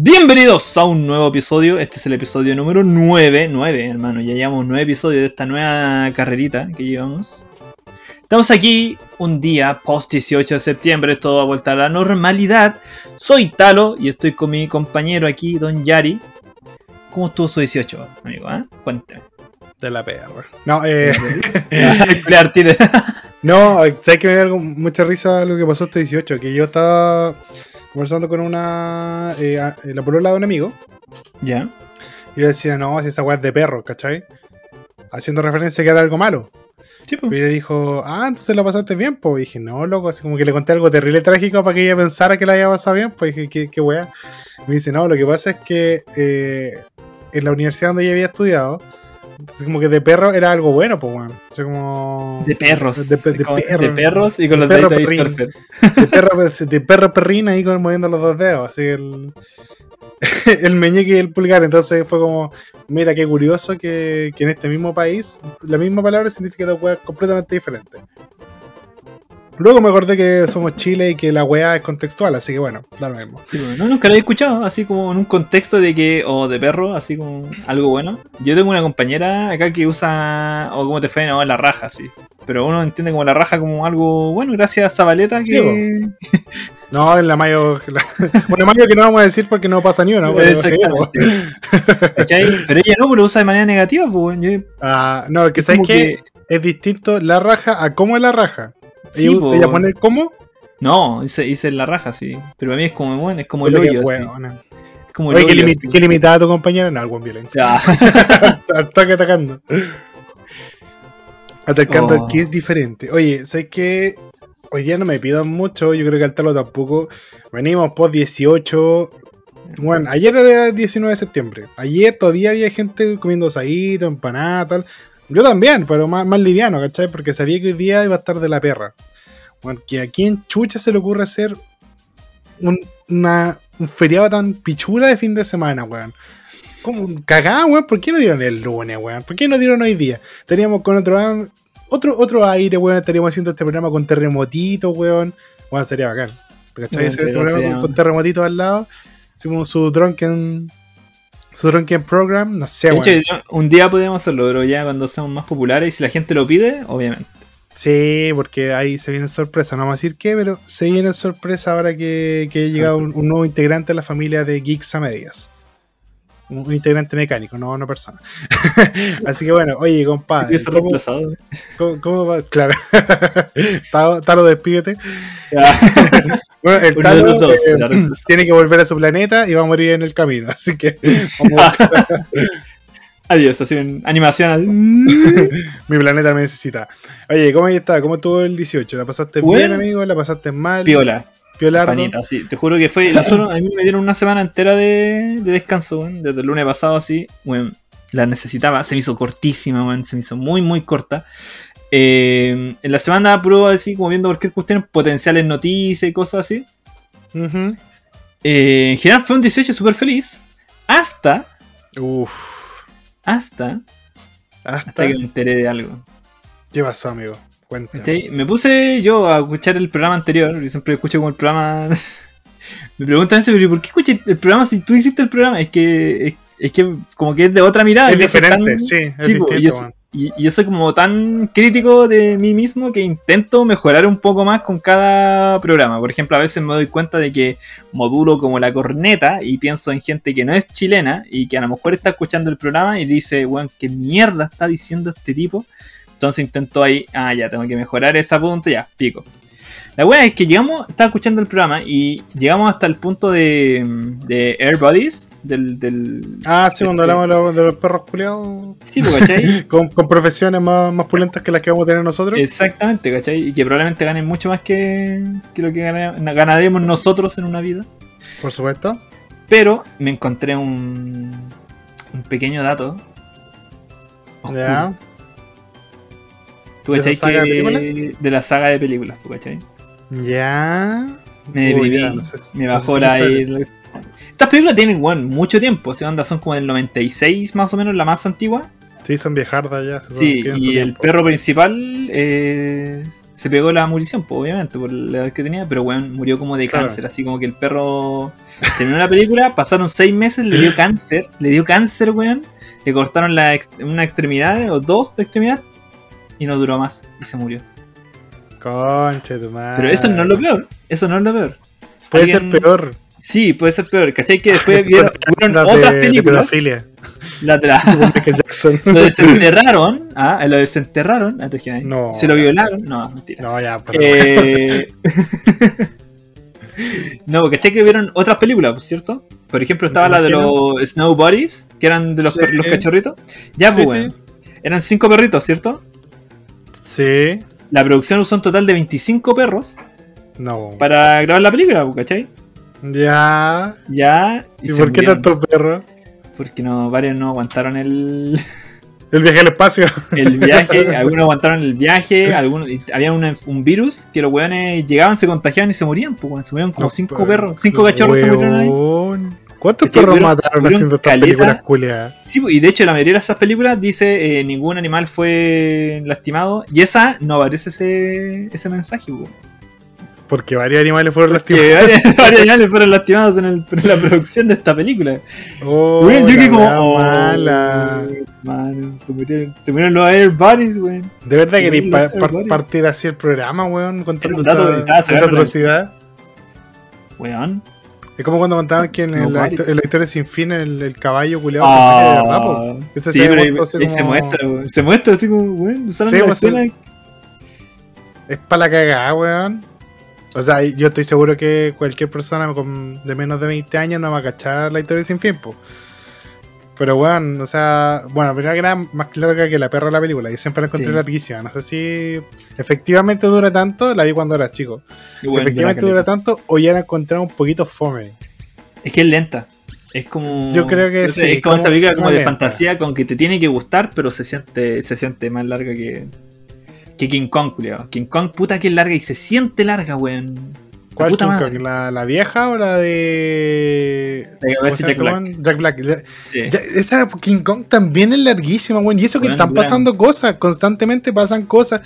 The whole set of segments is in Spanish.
Bienvenidos a un nuevo episodio. Este es el episodio número 9. 9, hermano. Ya llevamos 9 episodios de esta nueva carrerita que llevamos. Estamos aquí un día post 18 de septiembre. Todo va a vuelta a la normalidad. Soy Talo y estoy con mi compañero aquí, Don Yari. ¿Cómo estuvo su 18, amigo? ¿eh? Cuéntame. De la PR. No, eh. Tire. no, sabes que me algo- mucha risa lo que pasó este 18. Que yo estaba conversando con una. Eh, a- la polola de un amigo. ya. Y yo decía, no, si esa weá es de perro, ¿cachai? Haciendo referencia a que era algo malo. Sí, pues. Y ella dijo, ah, entonces lo pasaste bien, pues. Y dije, no, loco, así como que le conté algo terrible trágico para que ella pensara que la había pasado bien. Pues dije, qué, qué weá. Me dice, no, lo que pasa es que eh, en la universidad donde ella había estudiado, así como que de perro era algo bueno, pues, weón. O sea, como. De perros. De, de perro. de perros y con De los perro deditos perrín. de perro, de perro perrín ahí con, moviendo los dos dedos, así el, el meñique y el pulgar. Entonces fue como, mira qué curioso que, que en este mismo país la misma palabra significa dos weas completamente diferentes. Luego me acordé que somos Chile y que la wea es contextual, así que bueno, da lo mismo. Sí, pues, no, nunca lo he escuchado, así como en un contexto de que, o de perro, así como algo bueno. Yo tengo una compañera acá que usa, o como te fue, no, la raja, sí. Pero uno entiende como la raja como algo bueno, gracias a Zabaleta Sí, que... No, en la mayo. la- bueno, mayo que no vamos a decir porque no pasa ni una. Exactamente. ¿Cachai? Pero ella no, pero lo usa de manera negativa, pues. Yo- Ah, no, que es sabes como que es distinto la raja a cómo es la raja. Sí, ella, po. ella pone el cómo. No, hice, hice la raja, sí. Pero a mí es como, bueno, es como el hoyo. Es como el Oye, hoyo, limi- así. qué limitada tu compañera. No, algo en violencia. Toque atacando. Atacando Oh. que es diferente. Oye, sé que hoy día no me pidan mucho. Yo creo que al talo tampoco. Venimos post 18. Bueno, ayer era 19 de septiembre. Ayer todavía había gente comiendo asadito, empanada, tal. Yo también, pero más, más liviano, ¿cachai? Porque sabía que hoy día iba a estar de la perra. Bueno, que aquí en Chucha se le ocurre hacer un, una- un feriado tan pichula de fin de semana, weón. Como cagada, weón. ¿Por qué no dieron el lunes, weón? ¿Por qué no dieron hoy día? Teníamos con otro otro, otro aire, weón. Estaríamos haciendo este programa con terremotitos, weón. Bueno, sería bacán. ¿Cachai? Hacer este programa con, con terremotitos al lado. Hicimos su drunken. Su drunken program. No sé, De weón. hecho, yo- un día podríamos hacerlo, pero ya cuando seamos más populares y si la gente lo pide, obviamente. Sí, porque ahí se viene sorpresa. No vamos a decir qué, pero se viene sorpresa ahora que, que ha llegado un, un nuevo integrante a la familia de Geeks a Medias. Un, integrante mecánico, no una persona. Así que bueno, oye, compadre. Empieza ¿Cómo, reemplazado. cómo- cómo va? Claro. Talo, Talo, despídete. Bueno, el Talo dos, eh, tiene que volver a su planeta y va a morir en el camino. Así que vamos a- Adiós, así en animación. mi planeta me necesita. Oye, ¿cómo está? ¿Cómo estuvo el 18? ¿La pasaste Bueno. bien, amigo? ¿La pasaste mal? Piola, Piolardo? panita, sí. Te juro que fue. Nosotros, a mí me dieron una semana entera de, de descanso, weón. Desde el lunes pasado, así. Weón, la necesitaba. Se me hizo cortísima, weón. Se me hizo muy, muy corta. Eh, en la semana pruebo así, como viendo cualquier cuestión, potenciales noticias y cosas así. Eh, en general fue un 18 súper feliz. Hasta, Uf. hasta, Hasta. hasta que me enteré de algo. ¿Qué pasó, amigo? Me puse yo a escuchar el programa anterior, y siempre escucho como el programa. me preguntan pero ¿por qué escuché el programa si tú hiciste el programa? Es que es, es que como que es de otra mirada. Es yo diferente, tan- sí, es distinto, y, yo, weón. y- y yo soy como tan crítico de mí mismo que intento mejorar un poco más con cada programa. Por ejemplo, a veces me doy cuenta de que modulo como la corneta y pienso en gente que no es chilena y que a lo mejor está escuchando el programa y dice, weón, ¿qué mierda está diciendo este tipo? Entonces intento ahí, ah, ya, tengo que mejorar ese punto, ya, pico. La weá es que llegamos, estaba escuchando el programa y llegamos hasta el punto de, de Air Buddies, del... del Ah, sí, cuando este- hablamos de los, de los perros culiados. Sí, pues, ¿cachai? Con, con profesiones más, más pulentas que las que vamos a tener nosotros. Exactamente, ¿cachai? Y que probablemente ganen mucho más que, que lo que gana- ganaremos nosotros en una vida. Por supuesto. Pero me encontré un, un pequeño dato. oscuro. Ya. ¿Tú ¿De cachai esa saga de que- de la saga de películas, ¿tú cachai? Ya. Me Uy, deprimí, ya, no sé- me no bajó sé la... si me el- Estas películas tienen, bueno, mucho tiempo, o sea, onda, son como del 96 más o menos, la más antigua. Sí, son viejardas ya. Sí, y el tiempo. perro principal eh, se pegó la murición, pues, obviamente, por la edad que tenía, pero weón murió como de Claro. cáncer, así como que el perro terminó la película, pasaron seis meses, le dio cáncer, le dio cáncer, weón, le cortaron la ex- una extremidad o dos de extremidad y no duró más y se murió. Conche tu madre. Pero eso no es lo peor, eso no es lo peor. Puede Alguien- ser peor. Sí, puede ser peor, ¿cachai? Que después vieron, de- otras de películas, pedofilia. la Michael Jackson. lo desenterraron, ah, lo desenterraron? No. se lo violaron, no, mentira. No, ya, pero. Eh... no, ¿cachai que vieron otras películas, pues, ¿cierto? Por ejemplo, estaba la de los Snow Buddies, que eran de los, Sí. per- los cachorritos. Ya, Sí, pues, sí. weón. Eran cinco perritos, ¿cierto? Sí. La producción usó un total de 25 perros No. para grabar la película, ¿cachai? Ya. Ya. ¿Y, se por qué tantos perros? Porque no, varios no aguantaron el, El viaje al espacio. el viaje, algunos aguantaron el viaje, algunos, y había una- un virus que los weones llegaban, se contagiaban y se morían, pues, se murieron como No, cinco perros, cinco cachorros se murieron ahí. ¿Cuántos perros mataron haciendo estas películas culiadas? Sí, y de hecho la mayoría de esas películas dice eh, ningún animal fue lastimado. Y esa no aparece ese, ese mensaje, po. Porque varios animales fueron Que lastimados. varios, varios animales fueron lastimados en, el- en la producción de esta película. Oh, Weón, yo que como. oh, mala. mano, se murieron, se murieron los Airbodies, weón. ¿De verdad queréis los pa- partir así el programa, weón? Contando esa, esa atrocidad. Weón. Es como cuando contaban que en, el- la, en historia sin fin el, el caballo culiado se muere de verdad. Ah, sí, se ahí se como- muestra, weón. Se muestra así como, weón. Sí, la pues, escena. Es para la cagada, weón. O sea, yo estoy seguro que cualquier persona con de menos de 20 años no va a cachar la historia sin fin, po. Pero, weón, o sea, bueno, primero que nada, más larga que la perra de la película. Yo siempre la encontré Sí. larguísima. No sé si efectivamente dura tanto, la vi cuando era chico. Si efectivamente dura tanto, o ya la encontré un poquito fome. Es que es lenta. Es como. Yo creo que no sé, sí, Es como, como- esa película como como de lenta. fantasía con que te tiene que gustar, pero se siente, se siente más larga que. Que King Kong, culiao. King Kong, puta que es larga y se siente larga, weón. La ¿Cuál? ¿La, la vieja o la de. La que ¿cómo aparece se Jack Black. weón? Jack Black. Ya- Sí. ya- esa King Kong también es larguísima, weón. Y eso que están pasando cosas, constantemente pasan cosas.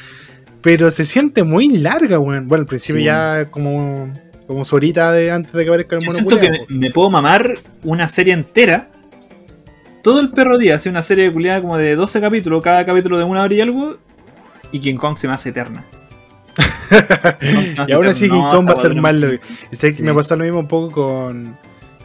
Pero se siente muy larga, weón. Bueno, al principio Sí, ya como, como su horita de antes de que aparezca el Yo mono siento que me puedo mamar una serie entera. Todo el perro día hace una serie de culiada como de 12 capítulos, cada capítulo de una hora y algo. Y King Kong se me hace eterna. Y ahora sí King Kong va a ser weá malo. Sí. me pasó lo mismo un poco con,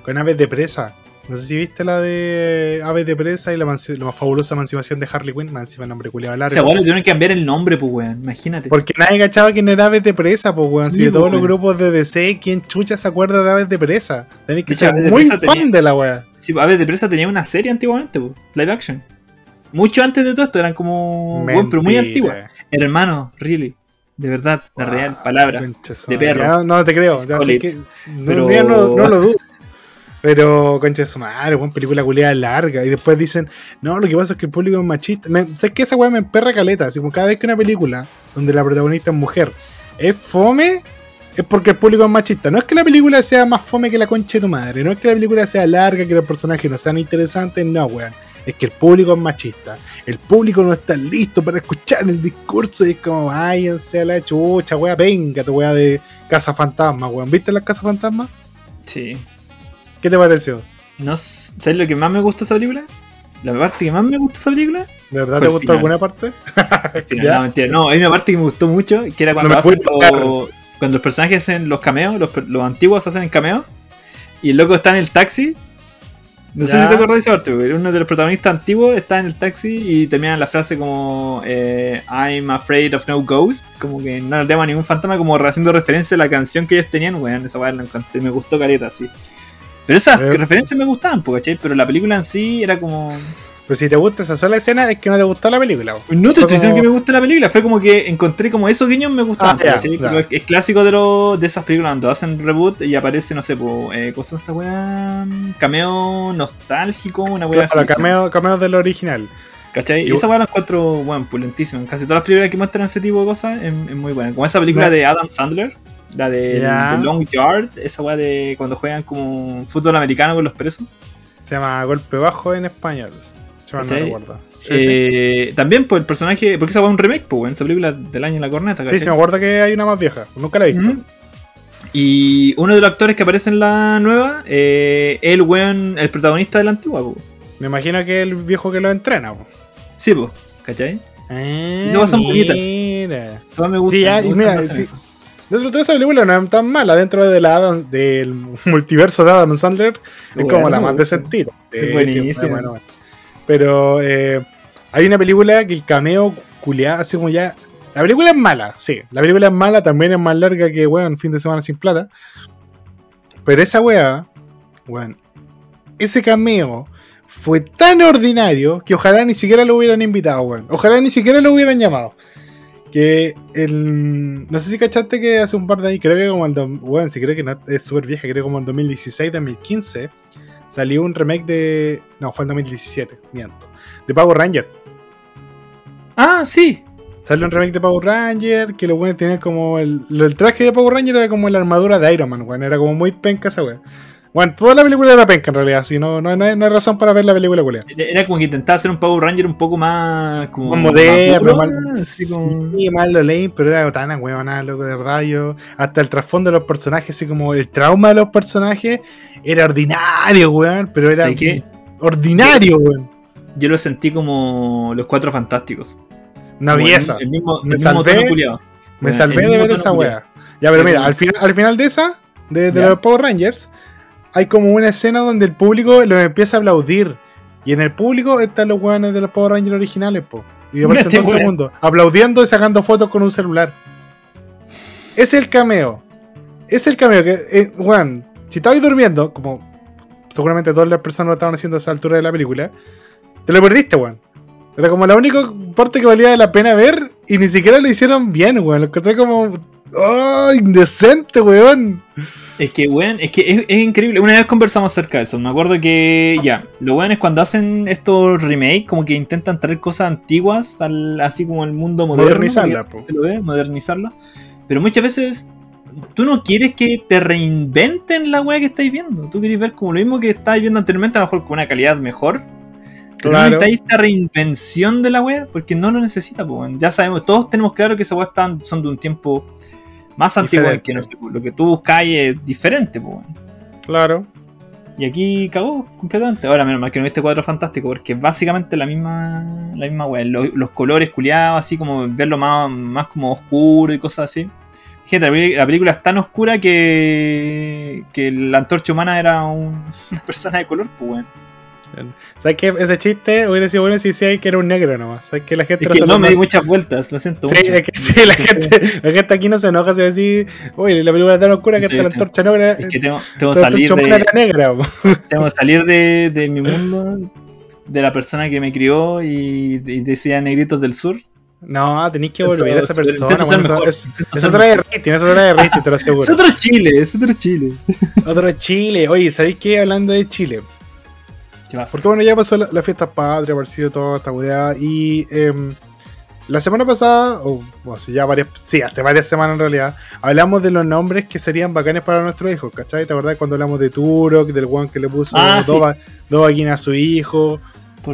con Aves de Presa. No sé si viste la de Aves de Presa y la, la más fabulosa emancipación de Harley Quinn. Más el nombre culiado largo. Ese weón le tuvieron que cambiar el nombre, pues weón. Imagínate. Porque nadie cachaba quién era Aves de Presa, pues weón. Sí, si de todos pues, los grupos de DC, ¿quién chucha se acuerda de Aves de Presa? Tenéis que ser Aves muy fan tenía- de la wea. Sí, a ver, de presa tenía una serie antiguamente, pues, live action. Mucho antes de todo esto, eran como. Bueno, pero muy antigua. Hermano, really. De verdad, la Wow, real palabra. de perro. Ya, no te creo. ya que- no, Pero- no, no lo dudo. Pero, concha de su madre, buena película culiada larga. Y después dicen, no, lo que pasa es que el público es machista. Me, ¿Sabes que esa weá me emperra caleta? Así como cada vez que una película donde la protagonista es mujer es fome, es porque el público es machista. No es que la película sea más fome que la concha de tu madre. No es que la película sea larga, que los personajes no sean interesantes. No, weón. Es que el público es machista. El público no está listo para escuchar el discurso. Y es como, váyanse a la chucha, weá, venga tu weá de Casa Fantasma, weón. ¿Viste las Casa Fantasma? Sí. ¿Qué te pareció? No, ¿Sabes lo que más me gustó esa película? La parte que más me gustó esa película. ¿De verdad te gustó final. alguna parte? No, mentira. No, hay una parte que me gustó mucho, que era cuando No hacen los, cuando los personajes hacen los cameos, los, los antiguos hacen el cameo, y el loco está en el taxi. No sé si te acuerdas de esa parte, güey. Uno de los protagonistas antiguos está en el taxi y termina la frase como eh, I'm afraid of no ghost. Como que no le temo a ningún fantasma, como haciendo referencia a la canción que ellos tenían, weón. Esa weá me gustó caleta, sí. Pero esas Eh. referencias me gustaban, ¿cachai? Pero la película en sí era como. Pero si te gusta esa sola escena, es que no te gustó la película. No te Fue estoy diciendo que me guste la película, fue como que encontré como esos guiños me gustaban. Ah, es, clásico de, lo, de esas películas cuando hacen reboot y aparece, no sé, po, eh, ¿cómo se llama esta weá? Cameo nostálgico, una weá Claro, así. cameo, cameo del original. ¿Cachai? Y esa weá la encuentro, bueno, pulentísima. En casi todas las películas que muestran ese tipo de cosas es, es muy buena. Como esa película de Adam Sandler, la de, de Long Yard, esa weá de cuando juegan como fútbol americano con los presos. Se llama Golpe Bajo en español. No ¿Cachai? recuerdo. Eh, también, pues el personaje. Porque esa fue un remake, pues, en esa película del año en la corneta. Sí, sí, me acuerdo que hay una más vieja. Nunca la he visto. Y uno de los actores que aparece en la nueva, eh, el weón, el protagonista de la antigua, pues. Me imagino que es el viejo que lo entrena, pues. Sí, pues, ¿cachai? Ah, Esas son bonitas. mira. Eso me gusta. Sí, ya, me y gusta mira, sí. Dentro de toda esa película no es tan mala. Dentro de la Adam- del multiverso de Adam Sandler, es Bueno, como la más de sentido. Es buenísima. bueno, bueno. Pero eh, hay una película que el cameo culiado, así como ya. La película es mala, sí. La película es mala, también es más larga que, weón, fin de semana sin plata. Pero esa weá, weón, ese cameo fue tan ordinario que ojalá ni siquiera lo hubieran invitado, weón. Ojalá ni siquiera lo hubieran llamado. Que el. No sé si cachaste que hace un par de años, creo que como el. do- Bueno, si creo que no, es súper vieja, creo que como en 2016, 2015, salió un remake de. No, fue en 2017, miento. De Power Ranger. Ah, sí. Salió un remake de Power Ranger, que los buenos tenían como. El, lo- el traje de Power Ranger era como la armadura de Iron Man, weón. Era como muy penca esa weá. Bueno, toda la película era penca en realidad, así no, no, no hay, no hay razón para ver la película, culea. Era como que intentaba hacer un Power Ranger un poco más. Como Más moderno, más, así como- sí, más lo lame, pero era tan huevona, loco, de verdad. Yo, hasta el trasfondo de los personajes, así como el trauma de los personajes, era ordinario, weón, pero era ¿Sabes qué? ordinario, weón. Yo lo sentí como los cuatro fantásticos. Una el- belleza. El, mismo, Me el mismo salvé. culiao. Me el salvé de mismo ver esa wea. Ya, pero El mira, mismo. al final, al final de esa, de, los Power Rangers, hay como una escena donde el público los empieza a aplaudir. Y en el público están los weones de los Power Rangers originales, po. Y aparecen Este dos weón. segundos, aplaudiendo y sacando fotos con un celular. Es el cameo. Es el cameo que, eh, weón, si estabais durmiendo, como seguramente todas las personas lo estaban haciendo a esa altura de la película, te lo perdiste, weón. Era como la única parte que valía la pena ver y ni siquiera lo hicieron bien, weón. Lo encontré como. ¡Oh! Indecente, weón. Es que, weón, es que es, es increíble. Una vez conversamos acerca de eso. Me acuerdo que, ya, lo bueno es cuando hacen estos remakes, como que intentan traer cosas antiguas, al, así como al mundo moderno. Modernizarla, po. ¿Te lo ves? Modernizarlo. Pero muchas veces tú no quieres que te reinventen la weá que estáis viendo. Tú quieres ver como lo mismo que estáis viendo anteriormente, a lo mejor con una calidad mejor. Pero no Claro. necesitáis esta reinvención de la weá porque no lo necesita, po, weón. Ya sabemos, todos tenemos claro que esas weas son de un tiempo más antiguo que no sé, lo que tú buscáis es diferente, weón. Claro. Y aquí cagó completamente. Ahora, menos mal que no viste cuadro fantástico, porque es básicamente la misma la misma wea. Los, los colores culiados, así como verlo más, más como oscuro y cosas así. Gente, la, peli- la película es tan oscura que, que la antorcha humana era un- una persona de color, pues weón. ¿Sabes qué? Ese chiste hubiera sido bueno si decía que era un negro nomás. ¿Sabes que la gente Es no que se no me di muchas vueltas, lo siento Sí, mucho. es que sí, la gente, la gente aquí no se enoja si decir, oye, la película es tan oscura que Sí, hasta la antorcha negra. Es que tengo, tengo que salir de, negra. tengo que salir de, de mi mundo, de la persona que me crió y, y decía negritos del sur. No, tenéis que volver a esa persona. bueno, mejor, eso, intento eso ser trae mejor. rating, rating, te lo Es aseguro. otro Chile, es otro Chile. Otro Chile. Oye, ¿sabéis qué? Hablando de Chile. Porque bueno, ya pasó la, la fiesta patria, apareció toda esta weá. Y em, la semana pasada, o o hace ya varias, sí, hace varias semanas en realidad, hablamos de los nombres que serían bacanes para nuestros hijos, ¿cachai? ¿Te acordás cuando hablamos de Turok, del one que le puso Ah, dos, sí. dos a su hijo?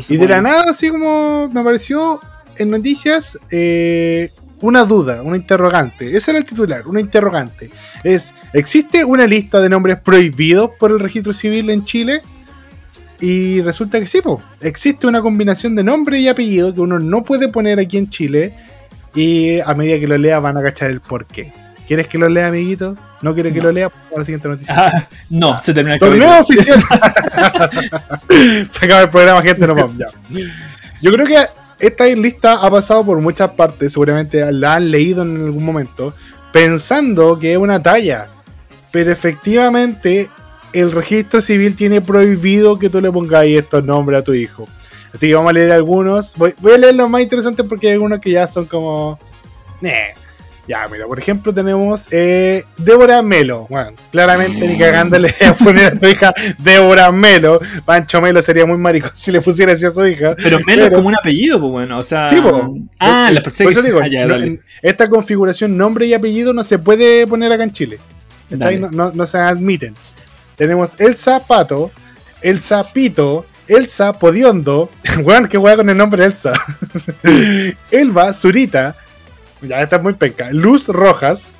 Y de la nada, así como me apareció en noticias, eh, una duda, una interrogante. Ese era el titular, una interrogante. Es, ¿existe una lista de nombres prohibidos por el registro civil en Chile? Y resulta que sí, po. existe una combinación de nombre y apellido que uno no puede poner aquí en Chile. Y a medida que lo lea van a cachar el porqué. ¿Quieres que lo lea, amiguito? ¿No quieres que lo lea? Por la siguiente noticia. Ah, no, se termina el Torneo oficial. Se acaba el programa, gente, no vamos. Ya. Yo creo que esta lista ha pasado por muchas partes, seguramente la han leído en algún momento, pensando que es una talla. Pero efectivamente, el registro civil tiene prohibido que tú le pongáis estos nombres a tu hijo. Así que vamos a leer algunos. Voy, voy a leer los más interesantes porque hay algunos que ya son como. Ya, mira, por ejemplo, tenemos eh, Débora Melo. Bueno, claramente ni cagándole a poner a tu hija Débora Melo. Pancho Melo sería muy marico si le pusiera así a su hija. Pero Melo es como un apellido, pues bueno, o sea. Sí, po. Ah, Eh, la persona Por eso digo, Ah, ya, no, esta configuración nombre y apellido no se puede poner acá en Chile. no se admiten. Tenemos Elsa Pato, Elsa Pito, Elsa Podiondo. Weón, qué weá con el nombre Elsa. Elba Zurita. Ya está muy penca. Luz Rojas.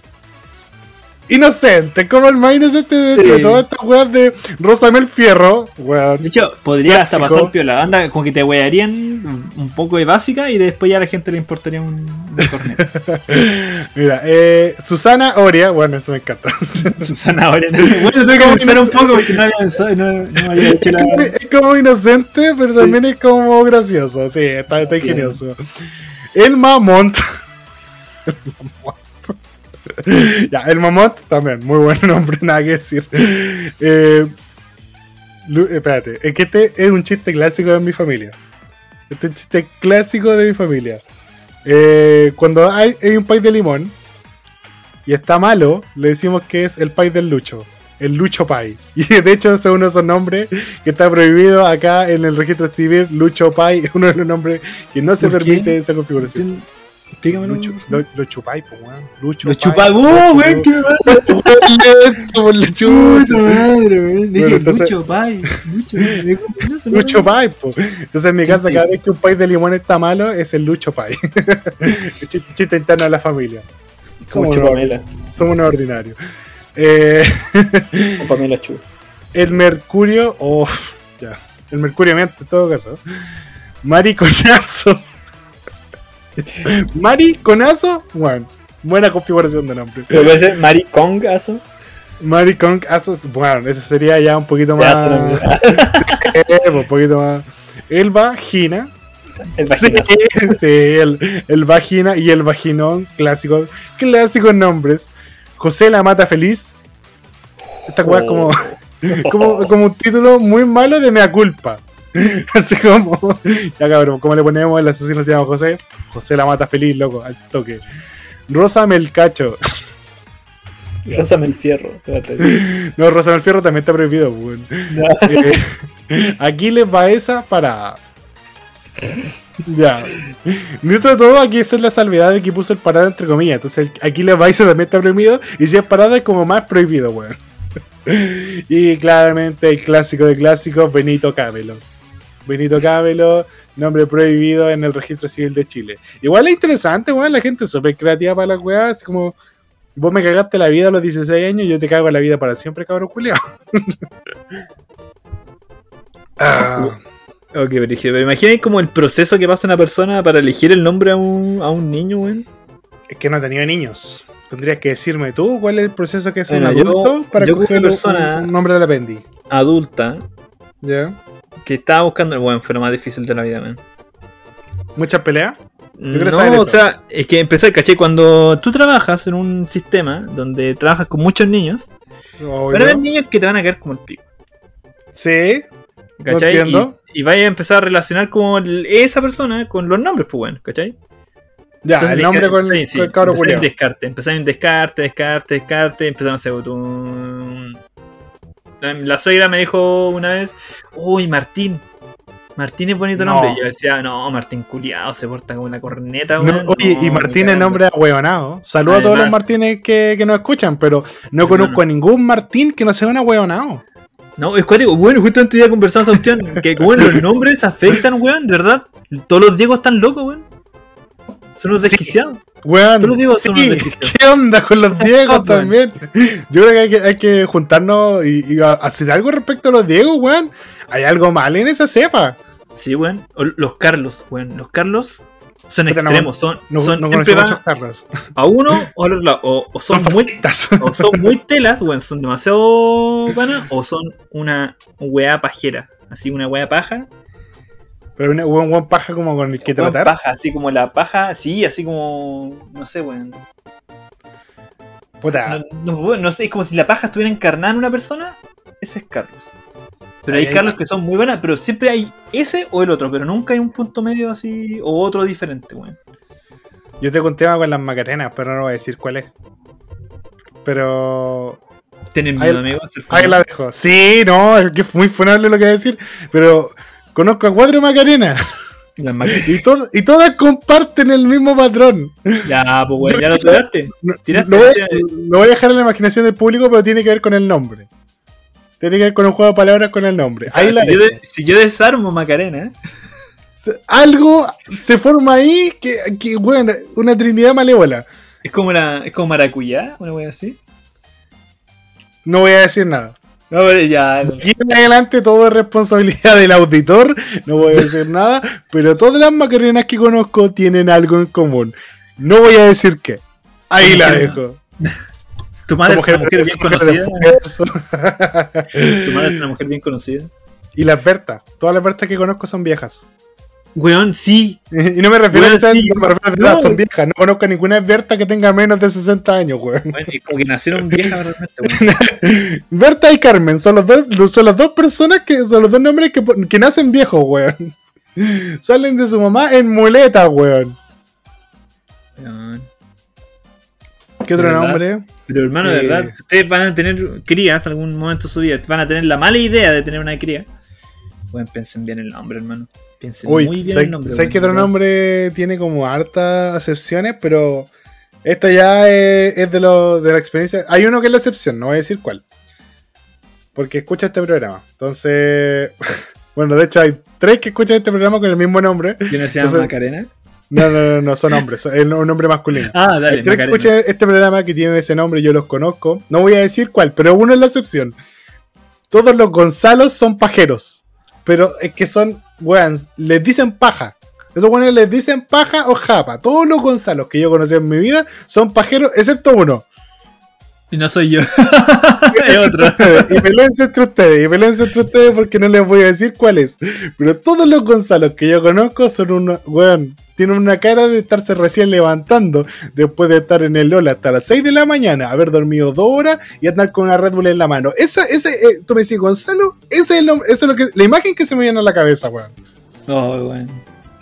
Inocente, como el más inocente de, Sí. todas estas weas de Rosamel Fierro. Weón. De hecho, podría hasta pasar piola. Anda, como que te wearían un poco de básica y después ya a la gente le importaría un, un. Mira, eh, Susana Oria. Bueno, eso me encanta. Susana ahora. Bueno, tengo que pensar un poco porque no había pensado, no, no había hecho la. es como inocente, pero también es como gracioso. Sí, está, está ingenioso. El Mamont. El Mamont. ya, el Mamont también, muy buen nombre, nada que decir. Eh, Lu- espérate, es que este es un chiste clásico de mi familia. Este es un chiste clásico de mi familia. Eh, cuando hay, hay un país de limón y está malo, le decimos que es el país del Lucho. El Lucho Pai. Y de hecho, ese es uno de esos nombres que está prohibido acá en el registro civil. Lucho Pai es uno de los nombres que no se ¿Por qué? permite esa configuración. Explícamelo. Lucho, lo, lo chupai, pues, weón. Lucho Los Pai. chupagos, weón, ¿qué pasa? Madre, weón. Dije Lucho Pai. Lucho Pai. po. Entonces en mi Sí, casa, sí. cada vez que un país de limón está malo, es el Lucho Pai. chiste, chiste interno de la familia. Como Somos, Chupamela. unos- somos unos ordinarios. Eh, O Pamela Chu. el Mercurio, oh, ya. El Mercurio miente en todo caso. Mariconazo. Mariconazo, bueno, buena configuración de nombre. Puede ser Maricongazo. Mariconazo, bueno, eso sería ya un poquito más. Eh, un poquito más. El vagina. El Sí, sí, el, el vagina y el vaginón, clásico, clásicos nombres. José la mata feliz. Esta weá es como, como, como un título muy malo de mea culpa. Así como, ya cabrón, ¿cómo le ponemos? El asesino se llama José. José la mata feliz, loco, al toque. Rosa Melcacho. Rózame el fierro. espérate. No, Rosa Melfierro también está prohibido, weón. Eh, aquí les va esa para. Ya. Dentro de todo, aquí esa es la salvedad de que puso el parada entre comillas. Entonces, aquí les va esa también está prohibido. Y si es parada, es como más prohibido, weón. Y claramente el clásico de clásicos, Benito Camelo. Benito Camelo, nombre prohibido en el registro civil de Chile. Igual es interesante, weón. La gente es súper creativa para las weas. Como. Vos me cagaste la vida a los 16 años, yo te cago la vida para siempre, cabrón culiao. ah, Ok, pero, pero imaginen como el proceso que pasa una persona para elegir el nombre a un, a un niño, weón. es que no he tenido niños. Tendrías que decirme tú cuál es el proceso que es Bueno, un yo- adulto para yo coger un- persona- un, nombre de la pendi. Adulta, ¿Ya? Que estaba buscando el weón, fue lo más difícil de la vida, weón. ¿Muchas peleas? No, o sea, es que empecé, caché, cuando tú trabajas en un sistema donde trabajas con muchos niños, van a haber niños que te van a caer como el pico. Sí, ¿Cachai? entiendo. Y, y vaya a empezar a relacionar como esa persona con los nombres, pues bueno, ¿cachai? ya, Entonces, el nombre con, sí, sí, con el cabro empezar descarte, empezar en descarte, descarte, descarte, empezaron a hacer un... La suegra me dijo una vez, uy, Martín. Martín es bonito No. nombre. Yo decía, no, Martín culiado, se porta como la corneta, No, oye, y Martín es cagando". nombre ahueonado. Saludos a todos los. Martínez que, que nos escuchan, pero no conozco a ningún Martín que no sea un ahueonado. No, es cuático. Bueno, justamente hoy día conversamos esa opción. Que, bueno, los nombres afectan, weón, de verdad. Todos los Diegos están locos, weón. Son unos Sí. desquiciados. Weón, Tú lo digo, sí, son unos desquiciados. ¿qué onda con los Diegos también? Yo creo que hay que, hay que juntarnos y, hacer algo respecto a los Diegos, weón. Hay algo mal en esa cepa. Sí, weón. O Los Carlos, weón. Los Carlos son Puta, no- extremos. Son, No, son no siempre van a uno o al otro lado. O, o son, Son muy, o son muy telas, weón. Son demasiado panas. O son una weá pajera. Así, una weá paja. Pero un buen, paja como con el que tratar. paja, así como la paja. Sí, así como. No sé, weón. Puta, No, no, no sé, es como si la paja estuviera encarnada en una persona. Ese es Carlos. Pero hay Ahí hay Carlos que son muy buenas, pero siempre hay ese o el otro, pero nunca hay un punto medio así o otro diferente, weón. yo tengo un tema con las macarenas, pero no voy a decir cuál es. Pero Ahí- miedo, amigo. a ser ahí la dejo. Sí, no, es que es muy funable lo que voy a decir. Pero conozco a cuatro macarenas y, to- y todas comparten el mismo patrón. Ya, pues Yo- ya lo tiraste. No, Tiraste, lo, voy, lo a dejar en la imaginación del público, pero tiene que ver con el nombre. Tiene que ver con un juego de palabras con el nombre. O sea, Ahí la si, yo de- si yo desarmo Macarena, Algo se forma ahí que, que bueno, una trinidad malévola. es como la, es como maracuyá, una wea así. No voy a decir nada. No, pero ya. Aquí en adelante todo es responsabilidad del auditor, no voy a decir nada, pero todas las macarenas que conozco tienen algo en común. No voy a decir qué. Ahí la dejo. Tu madre es una mujer bien conocida. Tu madre es una mujer bien conocida. y las Bertas, todas las Bertas que conozco son viejas. Weón, sí. Y no me refiero Weón, a esas, sí. no me refiero a edad, No. son viejas. No conozco a ninguna Berta que tenga menos de 60 años, weón. Weón, y como que nacieron viejas realmente, weón. Berta y Carmen son, los dos, son las dos personas que son los dos nombres que, que nacen viejos, weón. Salen de su mamá en muleta, weón. Weón. ¿Qué otro nombre? Pero hermano, de Eh. verdad, ustedes van a tener crías algún momento de su vida, van a tener la mala idea de tener una cría. Bueno, piensen bien el nombre, hermano. Piensen Uy, muy bien sé, el nombre. sé weón, que otro nombre tiene como hartas acepciones, pero esto ya es, es de, lo, de la experiencia. Hay uno que es la excepción, no voy a decir cuál. Porque escucha este programa. Entonces, bueno, de hecho hay tres que escuchan este programa con el mismo nombre. ¿Y no se llama Entonces- Macarena? No, no, no, no son hombres, son- es un nombre masculino. Ah, dale, Hay tres que escuchan este programa que tienen ese nombre, yo los conozco. No voy a decir cuál, pero uno es la excepción. Todos los Gonzalos son pajeros. Pero es que son, weón, les dicen paja. Esos weones les dicen paja o japa. Todos los Gonzalos que yo conocí en mi vida son pajeros, excepto uno. Y no soy yo. es otro. y pelense entre ustedes, y pelense entre ustedes porque no les voy a decir cuál es. Pero todos los Gonzalos que yo conozco son unos, weón, tienen una cara de estarse recién levantando después de estar en el Lola hasta las 6 de la mañana, haber dormido dos horas y andar con una Red Bull en la mano. Esa, ese, eh, tú me decís, Gonzalo, ese es el nombre, eso es lo que, la imagen que se me viene a la cabeza, weón. Oh, weón.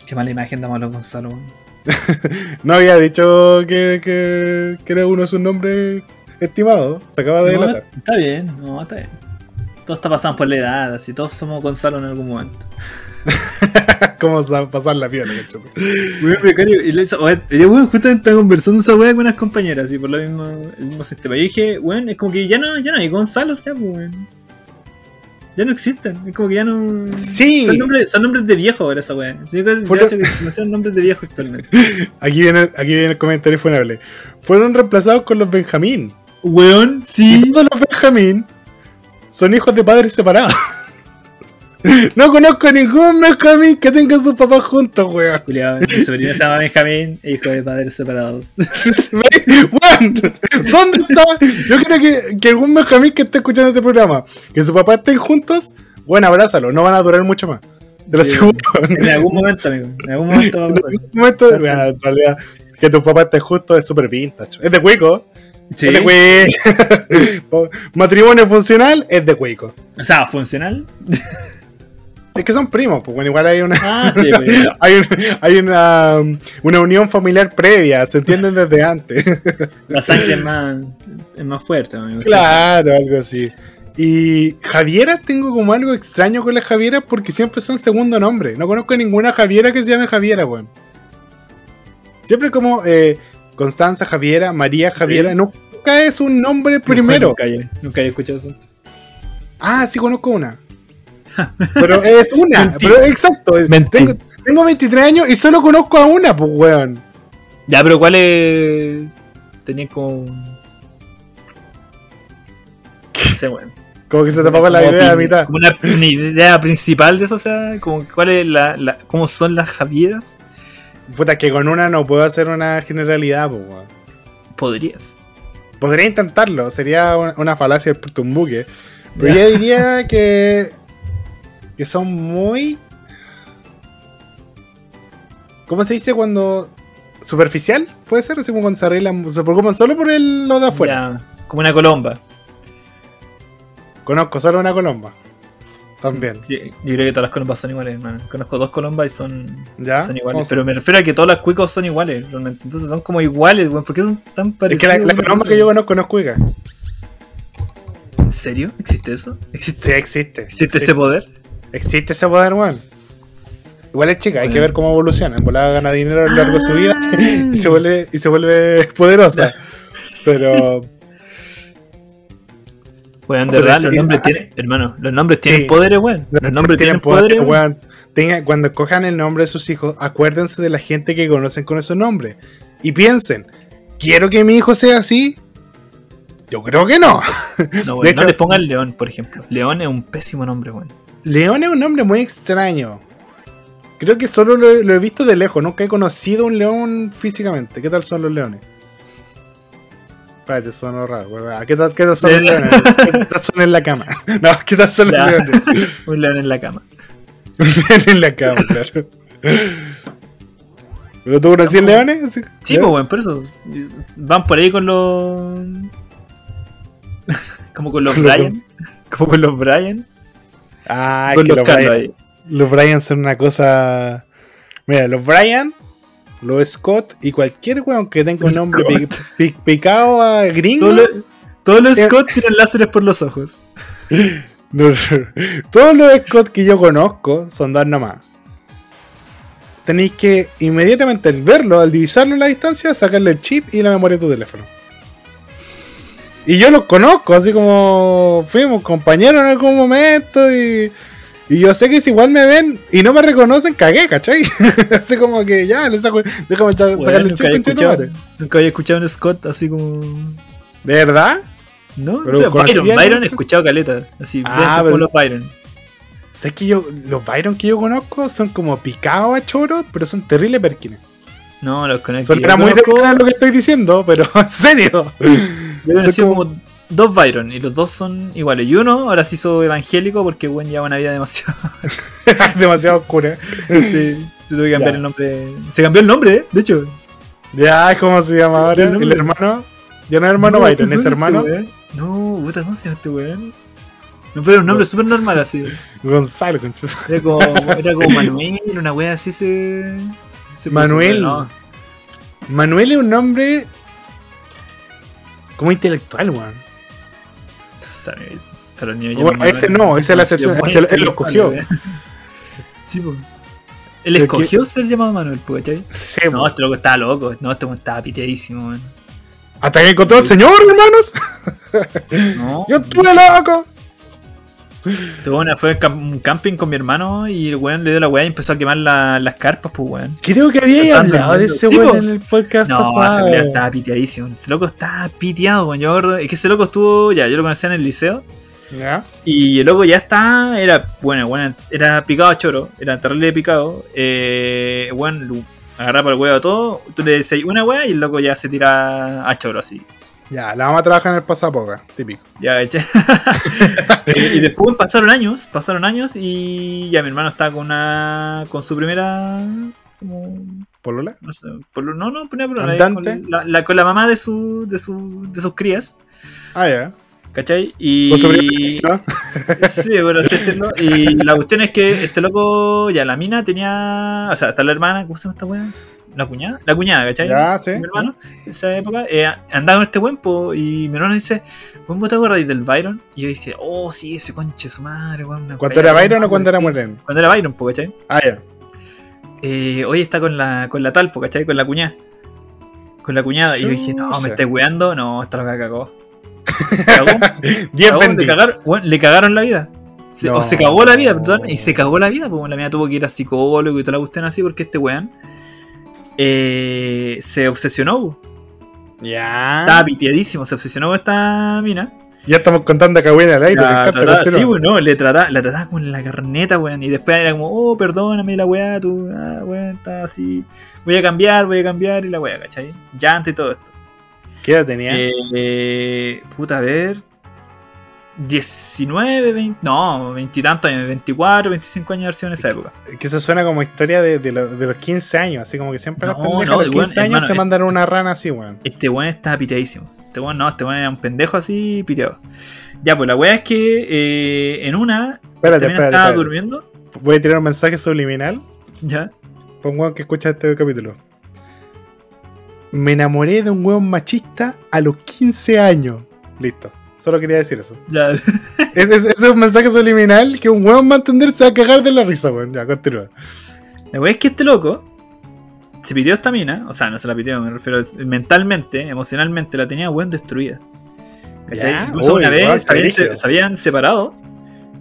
Qué mala imagen damos a los Gonzalo, weón. No había dicho que, que, que era uno de sus nombres estimados, se acaba de No, delatar. está bien, no, está bien. Todos está pasando por la edad, así todos somos Gonzalo en algún momento. ¿Cómo va a pasar la piola, cachai? Weón, precario, y yo, weón, justamente estaba conversando esa weá con unas compañeras, y por lo mismo, el mismo sistema. Y dije, weón, es como que ya no, ya no hay Gonzalo, ya, pues, weón. Ya no existen, es como que ya no. Sí. Son nombres, son nombres de viejo ahora esa weá. Sí, no son nombres de viejo actualmente. Aquí viene, aquí viene el comentario funable. Fueron reemplazados con los Benjamín. Weón, Y sí. todos los Benjamín son hijos de padres separados. No conozco ningún Benjamín que tenga a sus papás juntos, weón. Culiao, mi sobrino se llama Benjamín, e hijo de padres separados. Weón, ¿Dónde está? Yo creo que, que algún Benjamín que esté escuchando este programa, que sus papás estén juntos, bueno, abrázalo, no van a durar mucho más. Te lo Sí, aseguro. En algún momento, amigo. En algún momento va a En algún momento, bueno, en realidad, que tus papás estén juntos es súper vintage. Es de cuico. Sí. Es de cuico. Matrimonio funcional es de cuicos. O sea, funcional. Es que son primos, pues bueno, igual hay una. Ah, sí, hay un- hay una, um, una unión familiar previa, se entienden desde antes. La sangre es más, es más fuerte, amigo. claro, algo así. Y Javiera, tengo como algo extraño con las Javieras porque siempre son segundo nombre. No conozco ninguna Javiera que se llame Javiera, weón. Siempre como eh, Constanza Javiera, María Javiera. Sí. Nunca es un nombre primero. Nunca, he- nunca he escuchado eso. Ah, sí conozco una. Pero es una, pero exacto. Mentí. Tengo, tengo 23 años y solo conozco a una, pues weón. Ya, pero ¿cuál es...? Tenía como... No sé, weón. Como que se te apagó la idea a mitad. Como una, una idea principal de eso, o sea, como cuál es la, la- cómo son las Javieras. Puta, que con una no puedo hacer una generalidad, pues weón. Podrías. Podría intentarlo, sería una, una falacia del tumbuque. Pero yo diría que. que son muy. ¿Cómo se dice cuando. superficial? ¿Puede ser? Así como cuando se arreglan. se preocupan solo por el, lo de afuera. Como una colomba. Conozco solo una colomba. También. Yo, yo creo que todas las colombas son iguales, hermano. Conozco dos colombas y son, ¿Ya? son ¿Cómo iguales. Pero me refiero a que todas las cuicos son iguales, realmente. Entonces son como iguales, weón. ¿Por qué son tan Es parecidos? que la, colomba que yo conozco no es cuica. ¿En serio? ¿Existe eso? ¿Existe, Sí, existe. ¿existe ese poder? Existe ese poder, weón. Igual es chica, hay que ver cómo evoluciona. En volada gana dinero a lo largo de su vida Ah. y se vuelve, y se vuelve poderosa. Pero Weón, de verdad, los nombres tienen, hermano, los nombres tienen poderes, weón. Los nombres tienen poderes, weón. cuando escojan el nombre de sus hijos, acuérdense de la gente que conocen con esos nombres. Y piensen, ¿quiero que mi hijo sea así? Yo creo que no. No, weón, De hecho- no les pongan León, por ejemplo. León es un pésimo nombre, weón. León es un nombre muy extraño. Creo que solo lo, lo he visto de lejos, nunca he conocido un león físicamente. ¿Qué tal son los leones? Espérate, son raro. ¿Qué tal, qué tal son los Le- leones? ¿Qué tal son en la cama? No, ¿qué tal son los leones? Un león en la cama. Un león en la cama, claro. ¿Pero tú conocías leones? Sí, Sí, pues, weón, por eso. Van por ahí con los. Como con los Brian. Como con los Brian. Ah, con que los los Brian, ahí. los Brian son una cosa. Mira, los Brian, los Scott y cualquier weón que tenga un nombre picado a gringo. Todos los, Eh. Scott tiran láseres por los ojos. No, todos los Scott que yo conozco son dos nomás. Tenéis que inmediatamente al verlo, al divisarlo a la distancia, sacarle el chip y la memoria de tu teléfono. Y yo los conozco, así como fuimos compañeros en algún momento y, y yo sé que si igual me ven y no me reconocen, cagué, ¿cachai? así como que ya, le saco, déjame sacarle el de tu escuchado, madre. nunca había escuchado un Scott así como. ¿De verdad? ¿No? Pero O sea, ¿conocían Byron, Byron he escuchado caleta. Así, Ah, pero- los Byron. ¿Sabes que yo, los Byron que yo conozco son como picados a choro, pero son terribles perkines? No, los conozco. Sonará muy de cara lo que estoy diciendo, pero en serio. Yo conocí Son como dos Byron y los dos son iguales. Y uno ahora se hizo evangélico porque bueno, lleva una vida demasiado. demasiado oscura. sí, se tuvo que cambiar Ya. el nombre. Se cambió el nombre, ¿eh? de hecho. Ya, ¿cómo se llama ahora? El hermano. Ya no es hermano No, Byron, ¿cómo es este hermano weón? No, puta, ¿cómo se llama este weón? No, pero era un nombre súper normal así. Gonzalo, concha. Era como, era como Manuel, una wea así se. se Manuel. No, Manuel es un nombre como intelectual, weón. Los niños Bueno, ese no, esa es la excepción, él lo escogió. Sí, pues. Él Pero escogió ser llamado Manuel, pues, ¿cachai? Sí, No, este loco estaba loco. No, este estaba piteadísimo. Hasta que encontró al señor, hermanos. No, Yo estuve loco. Este weón fue a un camping con mi hermano y el weón le dio la weá y empezó a quemar la- las carpas, pues, weón. Creo que había hablado de ese Sí, weón en el podcast No, ese pasado. weón estaba piteadísimo. Ese loco estaba piteado, weón. Yo acuerdo- es que ese loco estuvo, ya, yo lo conocía en el liceo. ¿Ya? Y el loco ya está, era, bueno, bueno, era picado a choro, era terrible picado. Eh, bueno, agarraba el huevo todo, tú le decís una wea y el loco ya se tira a choro así. Ya, la vamos a trabajar en el pasapoga, típico. Ya, ¿cachai? y después pasaron años, pasaron años y ya mi hermano estaba con una, con su primera, como, ¿Polola? no sé, no, no, ponía por ¿Andante? con la, la- con la mamá de su, de su, de sus crías, Ah, ya. ¿cachai? Y... Con su primera, ¿no? Sí, bueno, así decirlo. Y la cuestión es que este loco, ya la mina tenía. O sea, está la hermana, ¿cómo se llama esta weá? La cuñada, la cuñada, ¿cachai? Ya, sí. Mi hermano, en esa época, eh, andaba con este buen po, y mi hermano dice, ¿cómo te acuerdas del Byron? Y yo dije, oh, sí, ese conche su madre, weón. ¿Cuándo era Byron o cuando era. Moreno? Cuando era Byron, po, ¿cachai? Ah, ya. Eh, hoy está con la, con la tal, po, ¿cachai? Con la cuñada. Con la cuñada. Y yo dije, no, me estáis weando, no, esta loca cagó. Cagó. Bien Cagó, le, cagaron, weón, le cagaron la vida. Se- No. O se cagó la vida, perdón, y se cagó la vida, pues la mía tuvo que ir a psicólogo y toda la cuestión así porque este weón eh, se obsesionó. Ya. Estaba piteadísimo, se obsesionó con esta mina. Ya estamos contando cagüena al aire. La trataba, continúa. sí, weón, no, le trataba, la trataba con la carneta, weón. Y después era como, oh, perdóname la weá, tú, ah, weón, está así. Voy a cambiar, voy a cambiar, y la weá, ¿cachai? Llanto y todo esto. ¿Qué edad tenía? Eh, eh, puta, a ver. 19, 20, no, 20 y tantos años, 24, 25 años de sido en esa época. Que eso suena como historia de, de, los- de los 15 años. Así como que siempre No, los pendejos no, los el weón, 15 años hermano, se es- mandan una rana así, weón. Este weón estaba piteadísimo. Este weón no, este weón era un pendejo así piteado. Ya, pues la weá es que eh, en una Espérate, también espérate. estaba espérate. durmiendo. Voy a tirar un mensaje subliminal. Ya. Para un weón que escucha este capítulo. Me enamoré de un weón machista a los 15 años. Listo. Solo quería decir eso. Ya. Ese es, un mensaje subliminal que un weón va a entender se va a cagar de la risa, weón. Ya, continúa. La weá es que este loco se pidió esta mina, o sea, no se la pidió, me refiero mentalmente, emocionalmente, la tenía weón destruida. ¿Cachai? Ya, Incluso uy, una vez se habían, brígido. se habían separado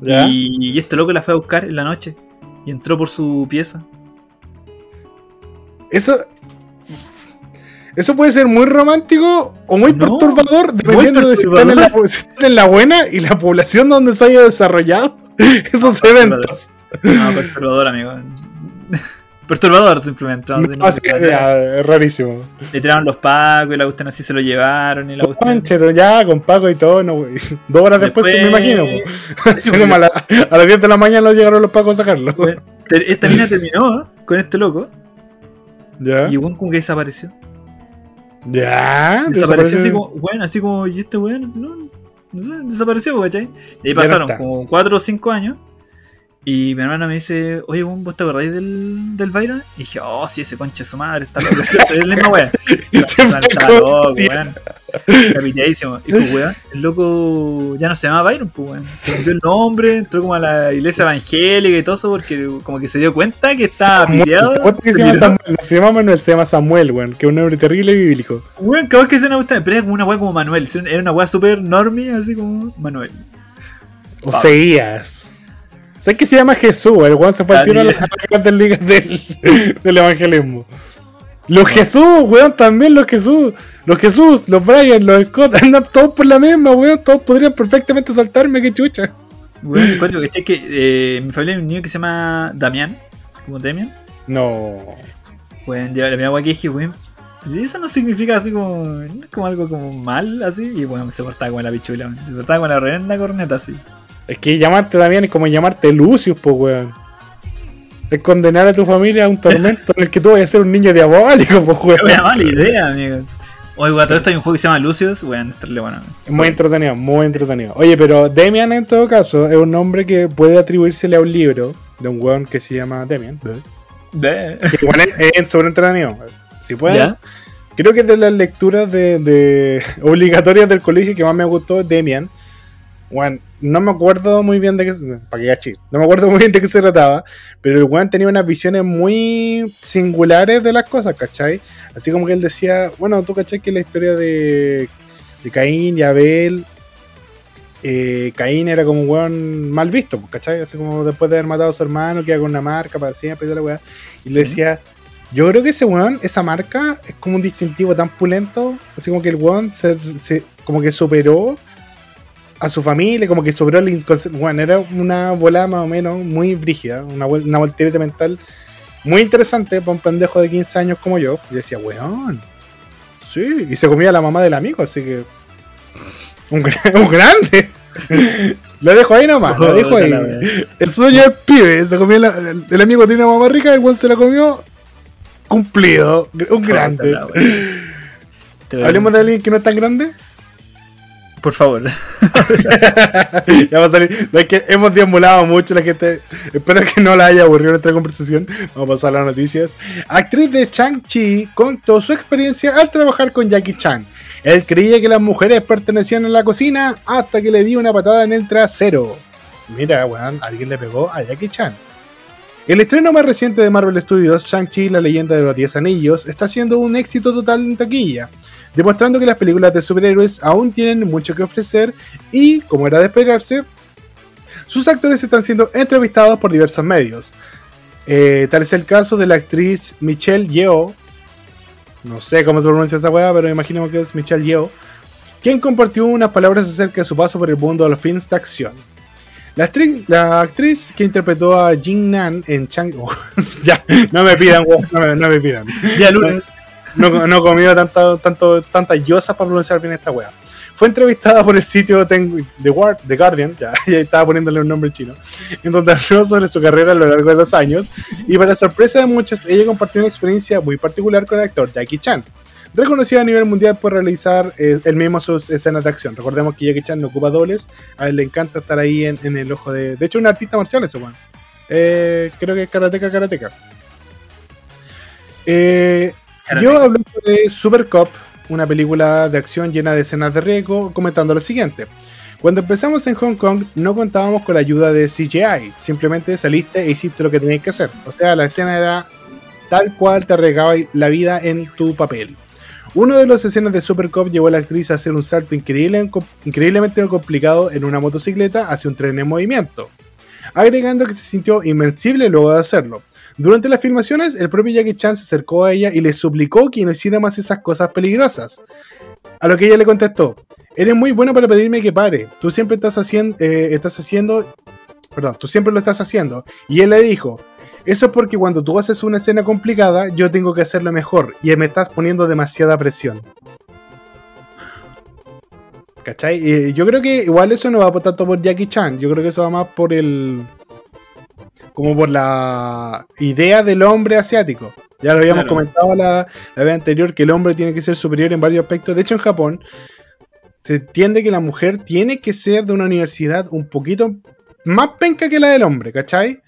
¿Ya? y, y este loco la fue a buscar en la noche y entró por su pieza. Eso. Eso puede ser muy romántico o muy No, perturbador, dependiendo de si están, en la, si están en la buena y la población donde se haya desarrollado esos eventos. No, perturbador, amigo. perturbador, simplemente. No, decir, sí, ya, es rarísimo. Le tiraron los pacos y la cuestión así se lo llevaron y la ya, con Paco y todo, no, güey. Dos horas después, Después- me imagino. Así como a, la- a las 10 de la mañana llegaron los Pacos a sacarlo. Bueno, Esta mina terminó con este loco Ya. y weón como que desapareció. Ya. Desapareció así como, bueno, así como, y este weón, no, no sé, desapareció, ¿cachai? Y ahí no pasaron está. como 4 o 5 años. Y mi hermana me dice, oye, ¿vos te acordáis del, del Byron? Y dije, oh, sí, ese conche de su madre, está loco. Es la misma weá. Está loco, weón. Y pues, weón, el loco ya no se llama Byron, pues, weón. Se cambió el nombre, entró como a la iglesia evangélica y todo eso, porque como que se dio cuenta que estaba piteado. ¿te acuerdas que se llama. Samuel? No se llama Manuel, se llama Samuel, weón. Que es un nombre terrible y bíblico. Weón, cabal que se me gusta, pero era como una weá como Manuel. Era una weá super normie, así como Manuel. O seguías. ¿Sabes que se llama Jesús? El weón se fue al Ah, tiro a sí. las grandes ligas del, del evangelismo. Los Jesús, weón, también los Jesús. Los Jesús, los Brian, los Scott, andan todos por la misma, weón. Todos podrían perfectamente saltarme, qué chucha. Weón, encuentro que que eh, mi familia hay un niño que se llama Damián, como Damian. No. Weón, la primera weá que dije, weón. Eso no significa así como, como algo como mal, así. Y bueno, se portaba como la pichula, weón. Se portaba con la renda corneta, así. Es que llamarte Damián es como llamarte Lucius, pues, weón. Es condenar a tu familia a un tormento en el que tú vas a ser un niño diabólico, pues, Es una weón. mala idea, amigos. Oye, weón, todo esto hay un juego que se llama Lucius, weón, estarle bueno. Es muy entretenido, muy entretenido. Oye, pero Demian en todo caso es un nombre que puede atribuírsele a un libro de un weón que se llama Demian. De. Que igual es, es sobre entretenido. Si pueden, ¿Ya? creo que es de las lecturas de, de obligatorias del colegio que más me gustó Demian. Bueno, no me acuerdo muy bien de qué se- para que gachi, no me acuerdo muy bien de qué se trataba, pero el weón tenía unas visiones muy singulares de las cosas, ¿cachai? Así como que él decía, bueno, tú cachai que la historia de, de Caín y Abel, eh, Caín era como un weón mal visto, pues, ¿cachai? Así como después de haber matado a su hermano, queda con una marca para siempre y la weá. Y le decía, yo creo que ese weón, esa marca, es como un distintivo tan pulento, así como que el weón se, se- como que superó a su familia, como que superó el inconsciente. Bueno, era una volada más o menos muy brígida, una, una voltereta mental muy interesante para un pendejo de 15 años como yo. Y decía, weón, sí, y se comía a la mamá del amigo, así que. Un, un grande. Lo dejo ahí nomás, lo dejo ahí. El sueño del pibe, se comió la- el, el amigo tiene una mamá rica, el weón se la comió. Cumplido, un grande. Wea. Te- Hablemos de alguien que no es tan grande. Por favor. ya va a salir. Es que hemos deambulado mucho la gente. Espero que no la haya aburrido nuestra conversación. Vamos a pasar a las noticias. Actriz de Chang-Chi contó su experiencia al trabajar con Jackie Chan. Él creía que las mujeres pertenecían a la cocina hasta que le dio una patada en el trasero. Mira, weón, alguien le pegó a Jackie Chan. El estreno más reciente de Marvel Studios, Shang-Chi, la leyenda de los 10 anillos, está siendo un éxito total en taquilla, demostrando que las películas de superhéroes aún tienen mucho que ofrecer y, como era de esperarse, sus actores están siendo entrevistados por diversos medios. Eh, tal es el caso de la actriz Michelle Yeoh, no sé cómo se pronuncia esa weá, pero imagino que es Michelle Yeoh, quien compartió unas palabras acerca de su paso por el mundo de los films de acción. La actriz, que interpretó a Jin Nan en Chang... oh, ya, no me pidan, no no me pidan. Ya, lunes. No, no he comido tanto, tanto, tantas yosas para pronunciar bien esta wea. Fue entrevistada por el sitio The, War- The Guardian, ya, ya estaba poniéndole un nombre chino, en donde habló sobre su carrera a lo largo de los años. Y para sorpresa de muchos, ella compartió una experiencia muy particular con el actor Jackie Chan, reconocido a nivel mundial por realizar eh, él mismo sus escenas de acción. Recordemos que Jackie Chan no ocupa dobles, a él le encanta estar ahí en, en el ojo de. De hecho, un artista marcial ese weón. Eh, creo que es karateca, karateca. Eh, yo hablé de Super Cop, una película de acción llena de escenas de riesgo, comentando lo siguiente. Cuando empezamos en Hong Kong no contábamos con la ayuda de CGI, simplemente saliste e hiciste lo que tenías que hacer. O sea, la escena era tal cual te arriesgaba la vida en tu papel. Uno de los escenas de Super Cop llevó a la actriz a hacer un salto increíble, increíblemente complicado en una motocicleta hacia un tren en movimiento, agregando que se sintió invencible luego de hacerlo. Durante las filmaciones, el propio Jackie Chan se acercó a ella y le suplicó que no hiciera más esas cosas peligrosas. A lo que ella le contestó, eres muy bueno para pedirme que pare, tú siempre estás haciendo, eh, estás haciendo, perdón, tú siempre lo estás haciendo. Y él le dijo, eso es porque cuando tú haces una escena complicada, yo tengo que hacerlo mejor y me estás poniendo demasiada presión. ¿Cachai? yo creo que igual eso no va tanto por Jackie Chan, yo creo que eso va más por el. Como por la idea del hombre asiático. Ya lo habíamos comentado la, la vez anterior que el hombre tiene que ser superior en varios aspectos. De hecho, en Japón se entiende que la mujer tiene que ser de una universidad un poquito más penca que la del hombre, ¿cachai?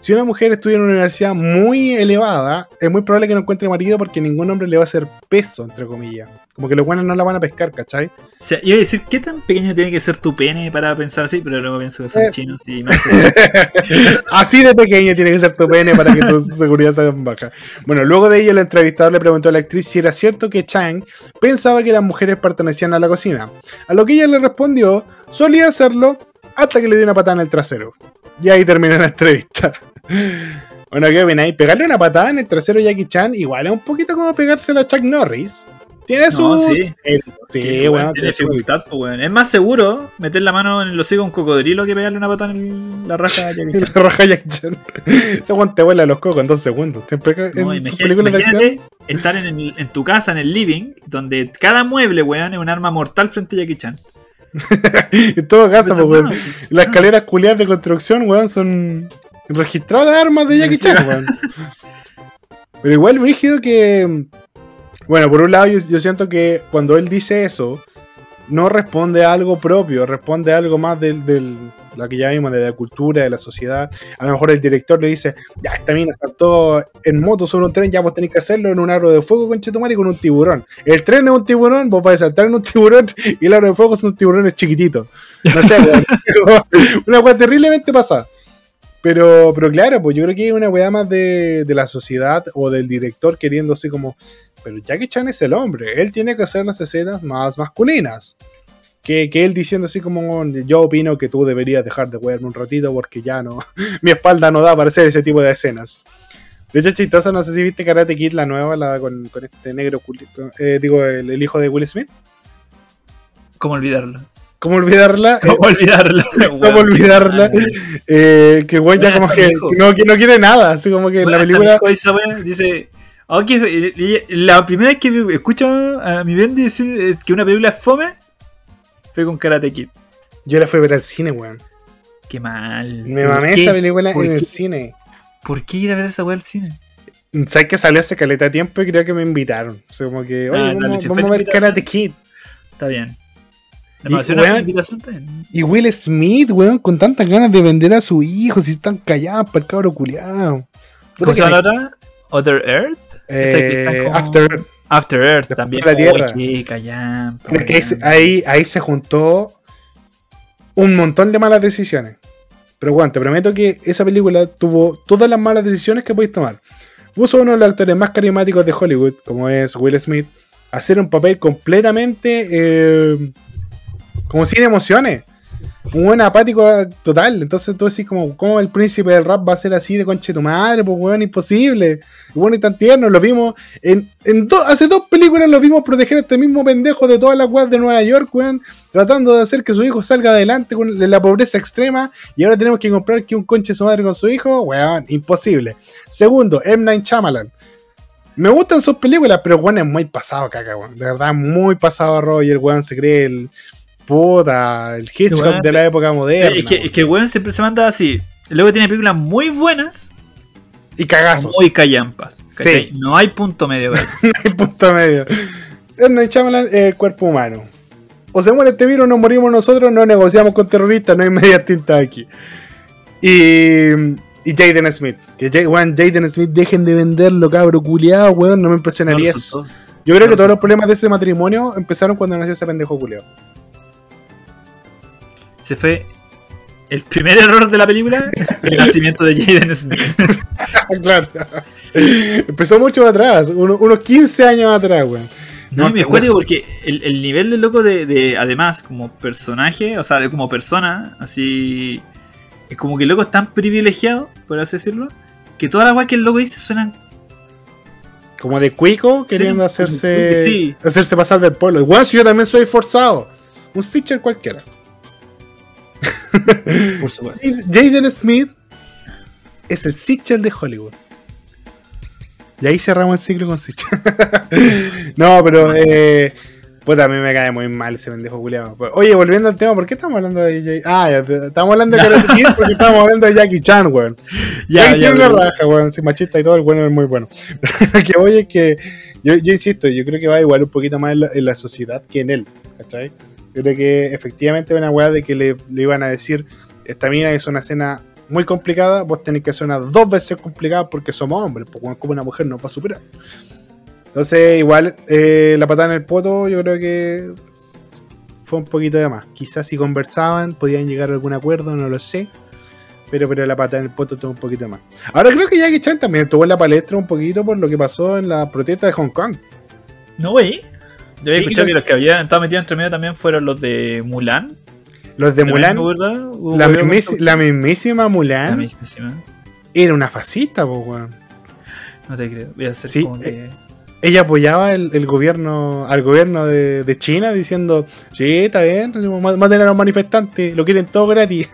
Si una mujer estudia en una universidad muy elevada, es muy probable que no encuentre marido porque ningún hombre le va a hacer peso, entre comillas. Como que los buenos no la van a pescar, ¿cachai? O sea, iba a decir, ¿qué tan pequeño tiene que ser tu pene para pensar así? Pero luego pienso que son eh. chinos y más. así de pequeño tiene que ser tu pene para que tu seguridad sea baja. Bueno, luego de ello, el entrevistador le preguntó a la actriz si era cierto que Chang pensaba que las mujeres pertenecían a la cocina. A lo que ella le respondió, solía hacerlo hasta que le dio una patada en el trasero. Y ahí terminó la entrevista. Bueno, ¿qué opináis? Pegarle una patada en el trasero a Jackie Chan igual es un poquito como pegársela a Chuck Norris. Tiene su. sí, sí, bueno, tiene, dificultad, pues, Es más seguro meter la mano en el hocico a un cocodrilo que pegarle una patada en la raja a Jackie Chan. la raja a Jackie Chan. Ese guante vuela los cocos en dos segundos. Siempre en estar en, en, tu casa, en el living, donde cada mueble, weón, es un arma mortal frente a Jackie Chan. en todo caso, pues, weón. Las escaleras culiadas de construcción, weón, son registradas armas de Jackie Chan, weón. Pero igual, rígido que. Bueno, por un lado, yo, siento que cuando él dice eso, no responde a algo propio, responde a algo más del, del la que ya vimos, de la cultura, de la sociedad. A lo mejor el director le dice, ya, esta mina saltó en moto sobre un tren, ya vos tenés que hacerlo en un aro de fuego con Chetumar y con un tiburón. El tren es un tiburón, vos vas a saltar en un tiburón y el aro de fuego son tiburones chiquititos. No sé, una cosa terriblemente pasada. Pero, pero claro, pues yo creo que hay una weá más de, la sociedad o del director queriendo así como, pero Jackie Chan es el hombre, él tiene que hacer las escenas más masculinas. Que, él diciendo así como, yo opino que tú deberías dejar de wearme un ratito porque ya no, mi espalda no da para hacer ese tipo de escenas. De hecho, chistoso, no sé si viste Karate Kid, la nueva, la con, este negro, eh, digo, el hijo de Will Smith. ¿Cómo olvidarlo? ¿Cómo olvidarla? ¿Cómo olvidarla? ¿Cómo olvidarla? Eh, que güey ya como que no, no, quiere nada, así como que en la película... Dice, okay, la primera vez que escucho a mi Ben decir que una película es fome fue con Karate Kid. Yo la fui a ver al cine, weón. Qué mal. Me mamé esa película en el cine. ¿Por qué ir a ver esa weá al cine? ¿Sabes que salió hace caleta tiempo y creo que me invitaron? O sea, como que, oye, ah, vamos, vamos a ver Karate Kid. Está bien. Y, Will Smith, weón, con tantas ganas de vender a su hijo, si están callados para el cabro culiado. ¿Cómo se llama ahora? ¿Other Earth? Eh, After After Earth también. La tierra. ahí, ahí se juntó un montón de malas decisiones. Pero bueno, te prometo que esa película tuvo todas las malas decisiones que podéis tomar. Puso uno de los actores más carismáticos de Hollywood, como es Will Smith, a hacer un papel completamente eh, como sin emociones. Un buen apático total. Entonces tú decís como, ¿cómo el príncipe del rap va a ser así de conche tu madre? Pues weón, imposible. bueno y tan tierno, lo vimos. En, en hace dos películas lo vimos proteger a este mismo pendejo de todas las weas de Nueva York, weón. Tratando de hacer que su hijo salga adelante con la pobreza extrema. Y ahora tenemos que comprar que un conche su madre con su hijo. Weón, imposible. Segundo, M. Night Shyamalan. Me gustan sus películas, pero weón es muy pasado caca, weón. De verdad, muy pasado Roger, weón. Se cree el Puta, el Hitchcock de la época moderna. Es que, es que weón siempre se manda así. Luego tiene películas muy buenas. Y cagazos. Muy callampas. Sí. No hay punto medio. no hay punto medio. Shyamalan es el cuerpo humano. O se muere este virus, nos morimos nosotros, no negociamos con terroristas, no hay media tinta aquí. Y, y Jaden Smith. Que Jaden Smith dejen de venderlo, cabro culiado, weón, no me impresionaría eso. Yo creo que todos los problemas de ese matrimonio empezaron cuando nació ese pendejo culiado se fue el primer error de la película, el nacimiento de Jaden Smith. claro. Empezó mucho atrás, unos, 15 años atrás, weón. No, me acuerdo porque el, el, nivel de loco de, de, además, como personaje, o sea, de como persona, así. Es como que el loco es tan privilegiado, por así decirlo, que todas las weas que el loco dice suenan. Como de cuico, queriendo Sí, hacerse. sí. Hacerse pasar del pueblo. Igual si yo también soy forzado. Un Stitcher cualquiera. Por supuesto. Jaden Smith es el Sitchell de Hollywood. Y ahí cerramos el ciclo con Sitchell. no, pero eh, puta, a mí me cae muy mal ese pendejo culiado. Oye, volviendo al tema, ¿por qué estamos hablando de Jay? Ah, estamos hablando de Karate Kid porque estamos hablando de Jackie Chan, weón. Ya, Jackie ya, Chan la pero- raja, weón. Si machista y todo, el bueno es muy bueno. Lo que voy es que, yo, yo insisto, yo creo que va igual un poquito más en la, en la sociedad que en él, ¿cachai? Yo creo que efectivamente una weá de que le, iban a decir, esta mina es una escena muy complicada, vos tenés que hacer una dos veces complicada porque somos hombres, porque como una mujer no va a superar. Entonces, igual, eh, la patada en el poto, yo creo que fue un poquito de más. Quizás si conversaban, podían llegar a algún acuerdo, no lo sé. Pero, pero la patada en el poto tuvo un poquito más. Ahora creo que Jackie Chan también estuvo en la palestra un poquito por lo que pasó en la protesta de Hong Kong. No, güey. Yo había Sí, escuchado que los que habían estado metidos entre medio también fueron los de Mulan. Los de Mulan, la, mismis- mismísima Mulan La mismísima. era una fascista, po, weón. No te creo. Voy a hacer Sí, como que. Ella apoyaba el, el gobierno, al gobierno de, de China diciendo, sí, está bien, maten a los manifestantes, lo quieren todo gratis,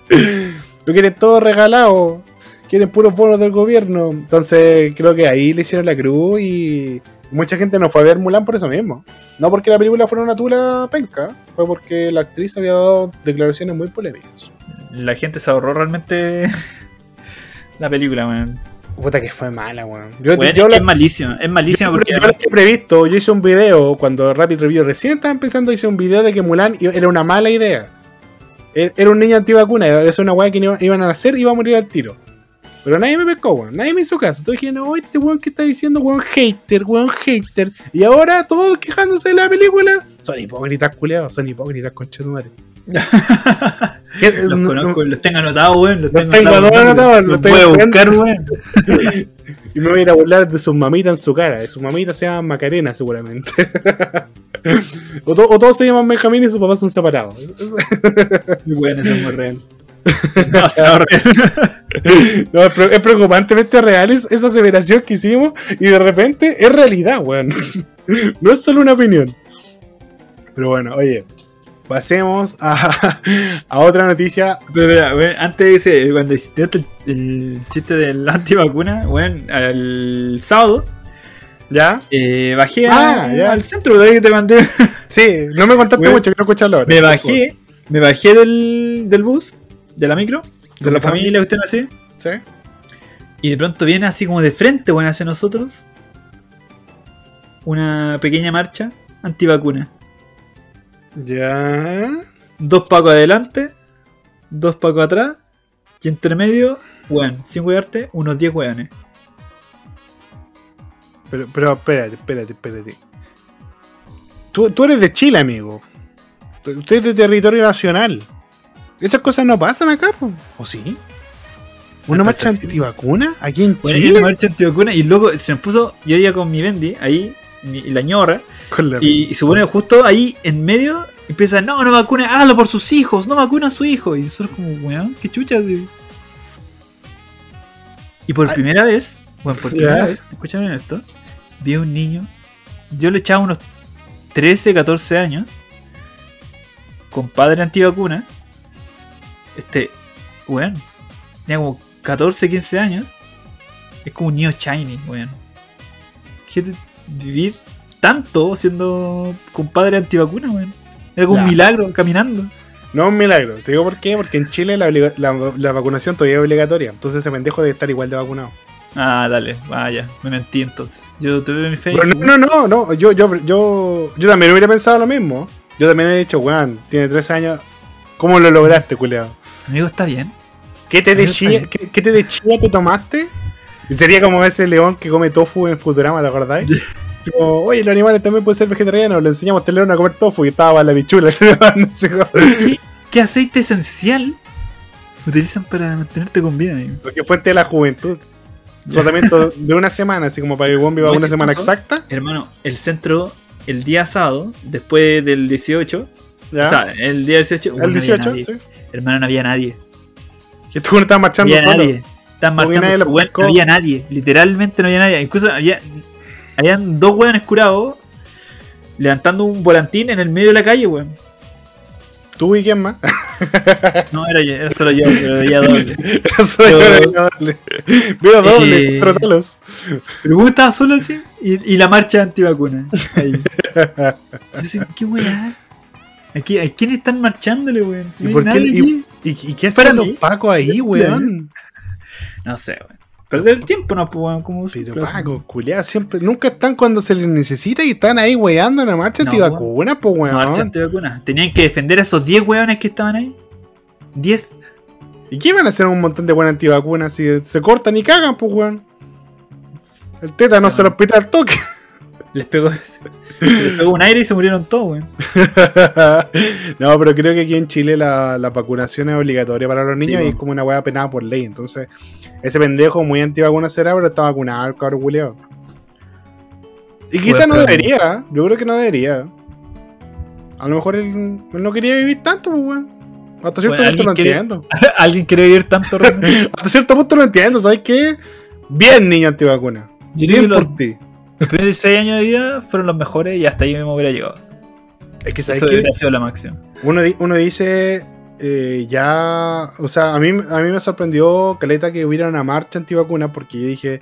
lo quieren todo regalado, quieren puros bonos del gobierno. Entonces creo que ahí le hicieron la cruz y mucha gente no fue a ver Mulan por eso mismo. No porque la película fuera una tula penca, fue porque la actriz había dado declaraciones muy polémicas. La gente se ahorró realmente la película, weón. Puta que fue mala, weón. Yo, Weón, yo es, la- es malísima. Es malísima Yo, porque. yo lo que he previsto, yo hice un video cuando Rapid Review recién estaba empezando, hice un video de que Mulan era una mala idea. E- Era un niño antivacuna, es una weá que iban a hacer y iba a morir al tiro. Pero nadie me pescó, weón. Nadie me hizo caso. Todos dijeron, oh, este weón que está diciendo, weón hater, weón hater. Y ahora todos quejándose de la película. Son hipócritas, culeados, son hipócritas, conchetumare. ¿Qué? Los No- conozco, no- los tengo anotados, weón. Los Los tengo anotados. todos anotados, los Los tengo voy a buscar, weón. Y me voy a ir a burlar de sus mamitas en su cara. De sus mamitas se llaman Macarena, seguramente. o, to- o todos se llaman Benjamín y sus papás son separados. Weón, eso es muy real. No, es, pre- es preocupantemente real es- esa aseveración que hicimos y de repente es realidad, weón. no es solo una opinión. Pero bueno, oye, pasemos a, a otra noticia. Pero, antes de ese, cuando hiciste el, el chiste de la antivacuna, weón, el sábado, ¿Ya? eh, bajé Ah, a- ya. al centro. Que te mandé. Sí, no me contaste Weón, mucho, quiero escucharlo ahora. Me bajé, me bajé del, del bus, de la micro, de ¿Con la mi familia, usted así. ¿Sí? y de pronto viene así como de frente, weón, hacia nosotros, una pequeña marcha antivacuna. Ya. Dos pacos adelante, dos pacos atrás, y entre medio, weón, sin wearte, unos 10 weones. Pero, pero espérate, espérate, espérate. Tú, tú eres de Chile, amigo. Usted es de territorio nacional. Esas cosas no pasan acá, po. ¿o sí? ¿Una Me marcha antivacuna aquí en Chile? una marcha antivacuna y luego se nos puso, yo iba con mi Bendy ahí, mi, la ñorra, la- y, y supone justo ahí en medio empieza, no, no vacuna, hágalo por sus hijos, no vacuna a su hijo. Y nosotros como, weón, qué chucha. así. Y por Ay. primera vez, bueno, por primera vez, escúchame esto, vi a un niño, yo le echaba unos 13, 14 años, con padre antivacuna, este, weón, tenía como 14, 15 años, es como un niño shiny, weón. Fíjate, vivir tanto siendo compadre antivacuna, weón. Era como un milagro caminando. No es un milagro. Te digo por qué. Porque en Chile la, obliga- la- la vacunación todavía es obligatoria. Entonces ese pendejo debe estar igual de vacunado. Ah, dale, vaya, me mentí entonces. Yo tuve mi fe. Pero no, no, no, no. Yo, yo, yo, yo también hubiera pensado lo mismo. Yo también he dicho, weón, tiene 13 años. ¿Cómo lo lograste, culeado? Amigo, está bien. ¿Qué te, de chía. ¿qué, qué te de chía te tomaste? Sería como ese león que come tofu en Futurama, ¿te acordáis? Como, oye, los animales también pueden ser vegetarianos. Le enseñamos a este león a comer tofu y estaba la bichula. No sé cómo. ¿Qué, qué aceite esencial utilizan para mantenerte con vida, amigo? Porque fuente de la juventud. Tratamiento de una semana, así como para que viva No, una semana exacta. Hermano, el centro el día sábado, después del 18. ¿Ya? O sea, el día 18. el no había 18, nadie. sí. Hermano, no había nadie. Y tú no estabas No marchando había solo. nadie. Estaban marchando, nadie no había nadie. Literalmente no había nadie. Incluso había, habían dos weones curados levantando un volantín en el medio de la calle, weón. ¿Tú y quién más? No, era, yo, era solo yo, pero veía doble. Eso yo Pero- era doble. Veo doble, Eh, trátalos. Pero vos estabas solo así y, y la marcha antivacuna. Ahí. Yo ¿qué weá? ¿A, quién están marchándole, weón? Si ¿Y por qué- y- aquí. ¿Y, y qué hacen los pacos ahí, weón? No sé, weón. Perder el tiempo, no, pues, weón, como Pero pacos, culiados, siempre, nunca están cuando se les necesita y están ahí weando en la marcha No, antivacuna, pues weón. Marcha antivacuna. Tenían que defender a esos 10 weones que estaban ahí. 10. ¿Y qué van a hacer un montón de buenas antivacunas si se cortan y cagan, pues weón? El tétano Sí, se los pita al toque. Les pegó, se les pegó un aire y se murieron todos, weón. no, pero creo que aquí en Chile la, la vacunación es obligatoria para los niños Sí, y es como una weá penada por ley. Entonces, ese pendejo muy antivacuna será, pero está vacunado el cabrón culiado. Y quizás no debería, yo creo que no debería. A lo mejor él, él no quería vivir tanto, pues weón. Hasta cierto Bueno, punto lo quiere- entiendo. ¿Alguien quiere vivir tanto? Hasta cierto punto lo entiendo, ¿sabes qué? Bien, niño antivacuna. Yo Bien por ti. Los primeros 16 años de vida fueron los mejores y hasta ahí mismo hubiera llegado. Es que, ¿sabes Eso hubiera sido la máxima. Uno, di- uno dice, eh, ya, o sea, a mí, a mí me sorprendió, Caleta, que hubiera una marcha antivacuna, porque yo dije,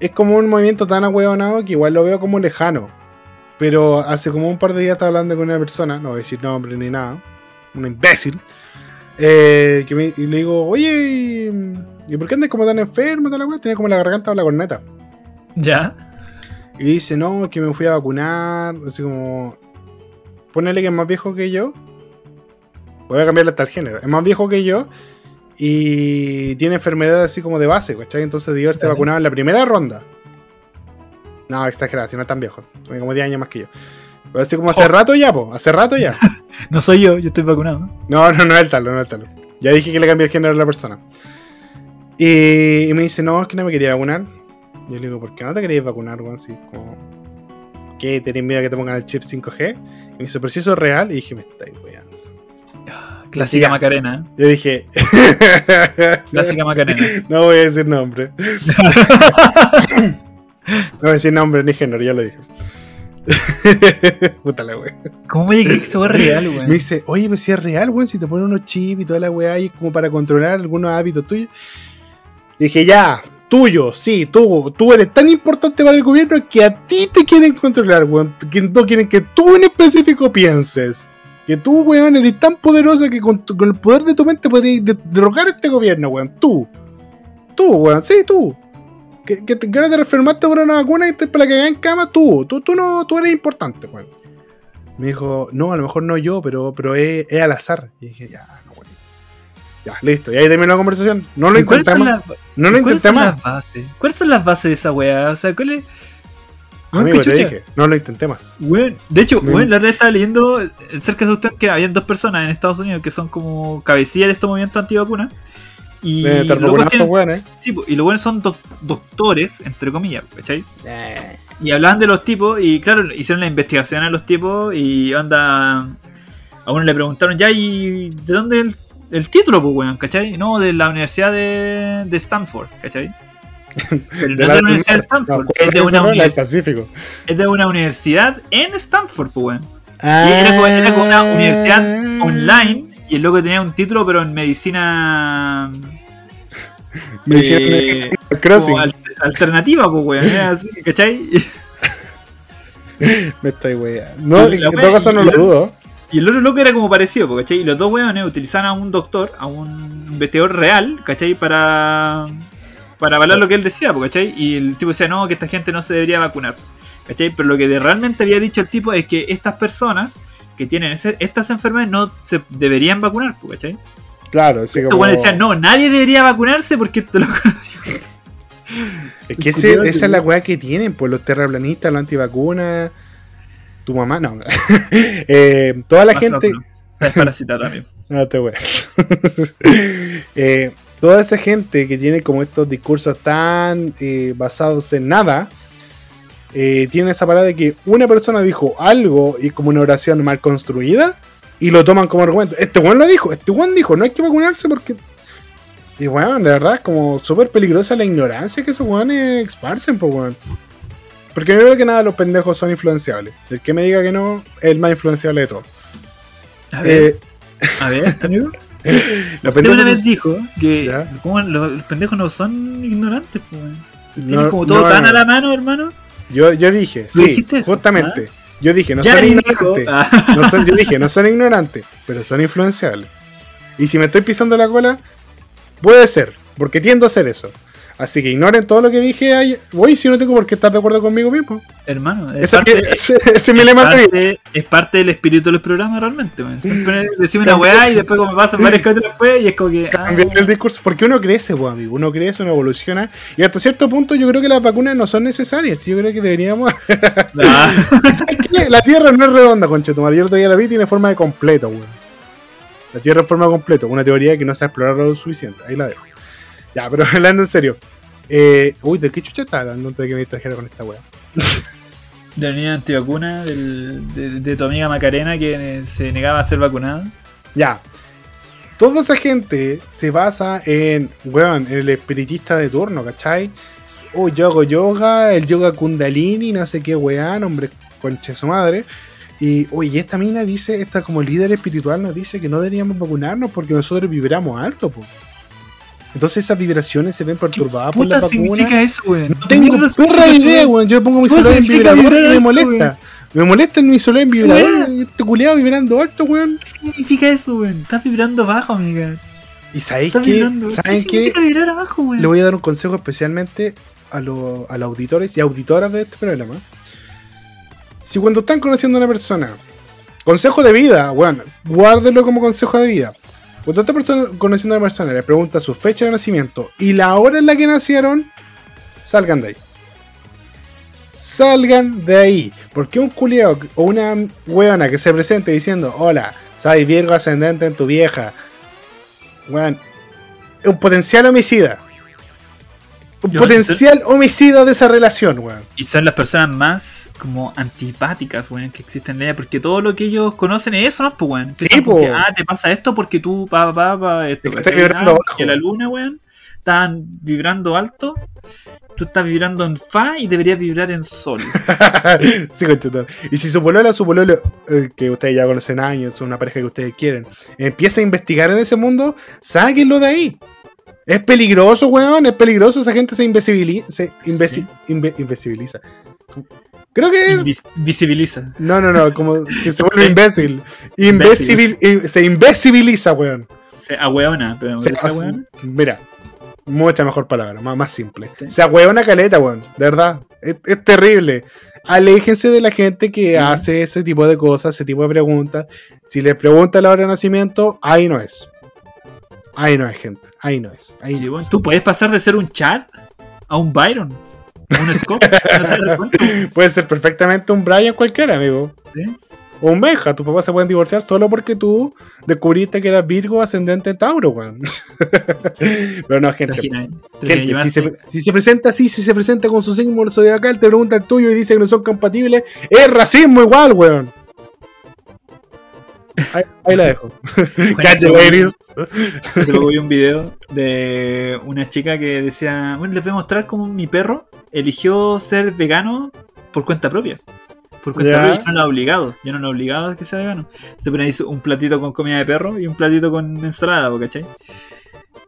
es como un movimiento tan ahueonado que igual lo veo como lejano. Pero hace como un par de días estaba hablando con una persona, no voy a decir nombre ni nada, un imbécil, eh, que me- y le digo, oye, ¿y, por qué andas como tan enfermo? Wea? Tenía como la garganta o la corneta. ¿Ya? Y dice, no, es que me fui a vacunar. Así como. Ponele que es más viejo que yo. Voy a cambiarle hasta el género. Es más viejo que yo. Y tiene enfermedad así como de base, ¿cachai? Entonces debió haberse Claro. vacunado en la primera ronda. No, exagerado, si no es tan viejo. Tiene como 10 años más que yo. Pero así como hace Oh. rato ya, po. Hace rato ya. No soy yo, yo estoy vacunado. No, no, no es el talo, no es el talo. Ya dije que le cambié el género a la persona. Y, y me dice, no, es que no me quería vacunar. Yo le digo, ¿por qué no te querías vacunar, weón? Así como, ¿qué? ¿Tenés miedo a que te pongan el chip 5G? Y me dice, pero si eso es real. Y dije, me estáis weando. Clásica Ya. Macarena. ¿eh? Yo dije, Clásica Macarena. no voy a decir nombre. No voy a decir nombre ni género, ya lo dije. Puta la wea. ¿Cómo me digas que eso es real, Me weón? dice, oye, pues si es real, weón, si te ponen unos chips y toda la weá ahí como para controlar algunos hábitos tuyos. Dije, ya, tuyo, sí, tú, tú eres tan importante para el gobierno que a ti te quieren controlar, weón. Que no quieren que tú en específico pienses. Que tú, weón, eres tan poderosa que con, el poder de tu mente podrías de- derrocar este gobierno, weón. Tú. Tú, weón, sí, tú. Que, que, que ahora te enfermaste por una vacuna y te para que en cama, tú. Tú, tú no, tú eres importante, weón. Me dijo, no, a lo mejor no yo, pero, pero es, al azar. Y dije, ya. Ya, listo. Y ahí terminó la conversación. No lo ¿Y ¿Cuáles son, intentamos. las, No lo ¿cuáles intenté son más. las bases? ¿Cuáles son las bases de esa weá? O sea, ¿cuál es? Amigo, te dije, no lo intenté más. Weón, de hecho, weón, la verdad estaba leyendo eh, cerca de usted que habían dos personas en Estados Unidos que son como cabecillas de estos movimientos antivacunas. Y termoconazo, tienen- weón, eh. sí, y los buenos son doc- doctores, entre comillas, ¿cachai? Y hablaban de los tipos y claro, hicieron la investigación a los tipos y onda... A uno le preguntaron ya, ¿y de dónde el, el título, pues, weón? ¿Cachai? No, de la Universidad de, de Stanford, ¿cachai? Pero no es de la Universidad de Stanford, no, es, de una esa no, la del univers- Pacífico. es de una universidad en Stanford, pues, weón. Y era como, era como una universidad Ah. online y el loco tenía un título, pero en medicina... Medicina eh, Crossing. como al- alternativa, pues, weón. Era así, ¿cachai? Me estoy weando. No, en la todo caso no lo la- dudo. Y el otro loco era como parecido, ¿cachai? Y los dos weones utilizaban a un doctor, a un investigador real, ¿cachai? Para, para avalar lo que él decía, ¿cachai? Y el tipo decía, no, que esta gente no se debería vacunar, ¿cachai? Pero lo que de- realmente había dicho el tipo es que estas personas que tienen ese- estas enfermedades no se deberían vacunar, ¿cachai? Claro, así Los como. weones decían, no, nadie debería vacunarse porque no dijo. Es que ese- esa es la weá que tienen, pues los terraplanistas, los antivacunas. Tu mamá, no. Eh, toda la Más gente. otro. Es parasita también. No te voy. Eh, toda esa gente que tiene como estos discursos tan eh, basados en nada, eh, tienen esa parada de que una persona dijo algo y como una oración mal construida y lo toman como argumento. Este weón lo dijo, este weón dijo, no hay que vacunarse porque. Y bueno, de verdad es como súper peligrosa la ignorancia que esos weones esparcen, pues weón. Porque creo que nada, los pendejos son influenciables. El que me diga que no, es el más influenciable de todos. A ver, Eh, a ver, amigo. los pendejos una vez dijo que Ya. ¿cómo los, los pendejos no son ignorantes, pues. Tienen no- como todo no, tan no, a la mano, hermano. Yo, yo dije, ¿Tú sí, eso? justamente. Yo dije, no ya son ignorantes. Ah, No son- yo dije, no son ignorantes, pero son influenciables. Y si me estoy pisando la cola, puede ser, porque tiendo a hacer eso. Así que ignoren todo lo que dije ahí. Voy si no tengo por qué estar de acuerdo conmigo mismo. hermano, es Ese, parte, ese- ese es mi de parte- es parte del espíritu del programa realmente, weón. Siempre decimos una weá y después como pasan varias cosas después y es como que. ah, Cambiar el discurso, porque uno crece, pues, amigo. Uno crece, uno evoluciona. Y hasta cierto punto, yo creo que las vacunas no son necesarias. Yo creo que deberíamos. ah. La Tierra no es redonda, conchetumar. Yo el otro día la vi y tiene forma de completo, weón. La Tierra es forma de completo. Una teoría que no se ha explorado lo suficiente. Ahí la dejo. Ya, pero hablando en serio. Eh, uy, ¿de qué chucha está hablando antes de que me distrajera con esta weá? de la niña antivacuna del- de, de tu amiga Macarena que se negaba a ser vacunada. Ya. Toda esa gente se basa en, weón, en el espiritista de turno, ¿cachai? Oh, yo hago yoga, el yoga kundalini, no sé qué weón, hombre, conche su madre. Y, oye, esta mina dice, esta como líder espiritual nos dice que no deberíamos vacunarnos porque nosotros vibramos alto, po. Entonces esas vibraciones se ven perturbadas por puta la vacuna. significa eso, weón? No tengo perra idea, weón. Yo pongo mi ¿Cómo celular en vibrador y me molesta. Me molesta en mi celular en vibrador. Weón. y Este culiado vibrando alto, weón. ¿Qué significa eso, weón? Estás vibrando abajo, amiga. Y sabéis que, vibrando. ¿saben ¿Qué qué? significa vibrar abajo, weón? Le voy a dar un consejo especialmente a, los- a los auditores y auditoras de este programa. Si cuando están conociendo a una persona, consejo de vida, bueno, guárdenlo como consejo de vida. Cuando esta persona conociendo a una persona le pregunta su fecha de nacimiento y la hora en la que nacieron, salgan de ahí. Salgan de ahí. Porque un culiao o una weona que se presente diciendo, hola, soy Virgo ascendente en tu vieja. Weón, un potencial homicida. Un Yo- potencial homicida de esa relación, weón. Y son las personas más como antipáticas, weón, que existen en ella, porque todo lo que ellos conocen es eso, ¿no? Pues, weón. Sí, Empiezan con po. que, ah, te pasa esto porque tú, pa, pa, pa, esto, vibrando Ah, bajo. Que la luna, weón, estaban vibrando alto, tú estás vibrando en fa y deberías vibrar en sol. sí. Y si su polola, su pololo, eh, que ustedes ya conocen años, son una pareja que ustedes quieren, empieza a investigar en ese mundo, sáquenlo de ahí. Es peligroso, weón, es peligroso. Esa gente se invisibiliza. Se inve- invisibiliza. Creo que. Invis- visibiliza. No, no, no, como que se vuelve imbécil. Imbécil, se invisibiliza, weón. Se ahueona, pero Se- ¿se ahueona? mira, mucha mejor palabra, más, más simple. Sí. Se una caleta, weón, de verdad. Es, es terrible. Aléjense de la gente que Sí. hace ese tipo de cosas, ese tipo de preguntas. Si les pregunta la hora de nacimiento, ahí no es. Ahí no es, gente. Ahí no es. Ahí Sí, no es. Tú puedes pasar de ser un chat a un Byron, a un Scott. Puede ser perfectamente un Brian cualquiera, amigo. ¿Sí? O un Benja. Tus papás se pueden divorciar solo porque tú descubriste que eras Virgo ascendente en Tauro, weón. Pero no, Te gente. imaginas Gente, si se, llevarse- si se presenta así, si se presenta con su signo zodiacal, te pregunta el tuyo y dice que no son compatibles, es racismo igual, weón. Ahí, ahí la dejo. Calle, ladies. Hace poco vi un video de una chica que decía, bueno, les voy a mostrar cómo mi perro eligió ser vegano por cuenta propia. Por cuenta Ya. propia, yo no lo he obligado, yo no lo he obligado a que sea vegano. Se pone ahí un platito con comida de perro y un platito con ensalada, ¿po ¿cachai?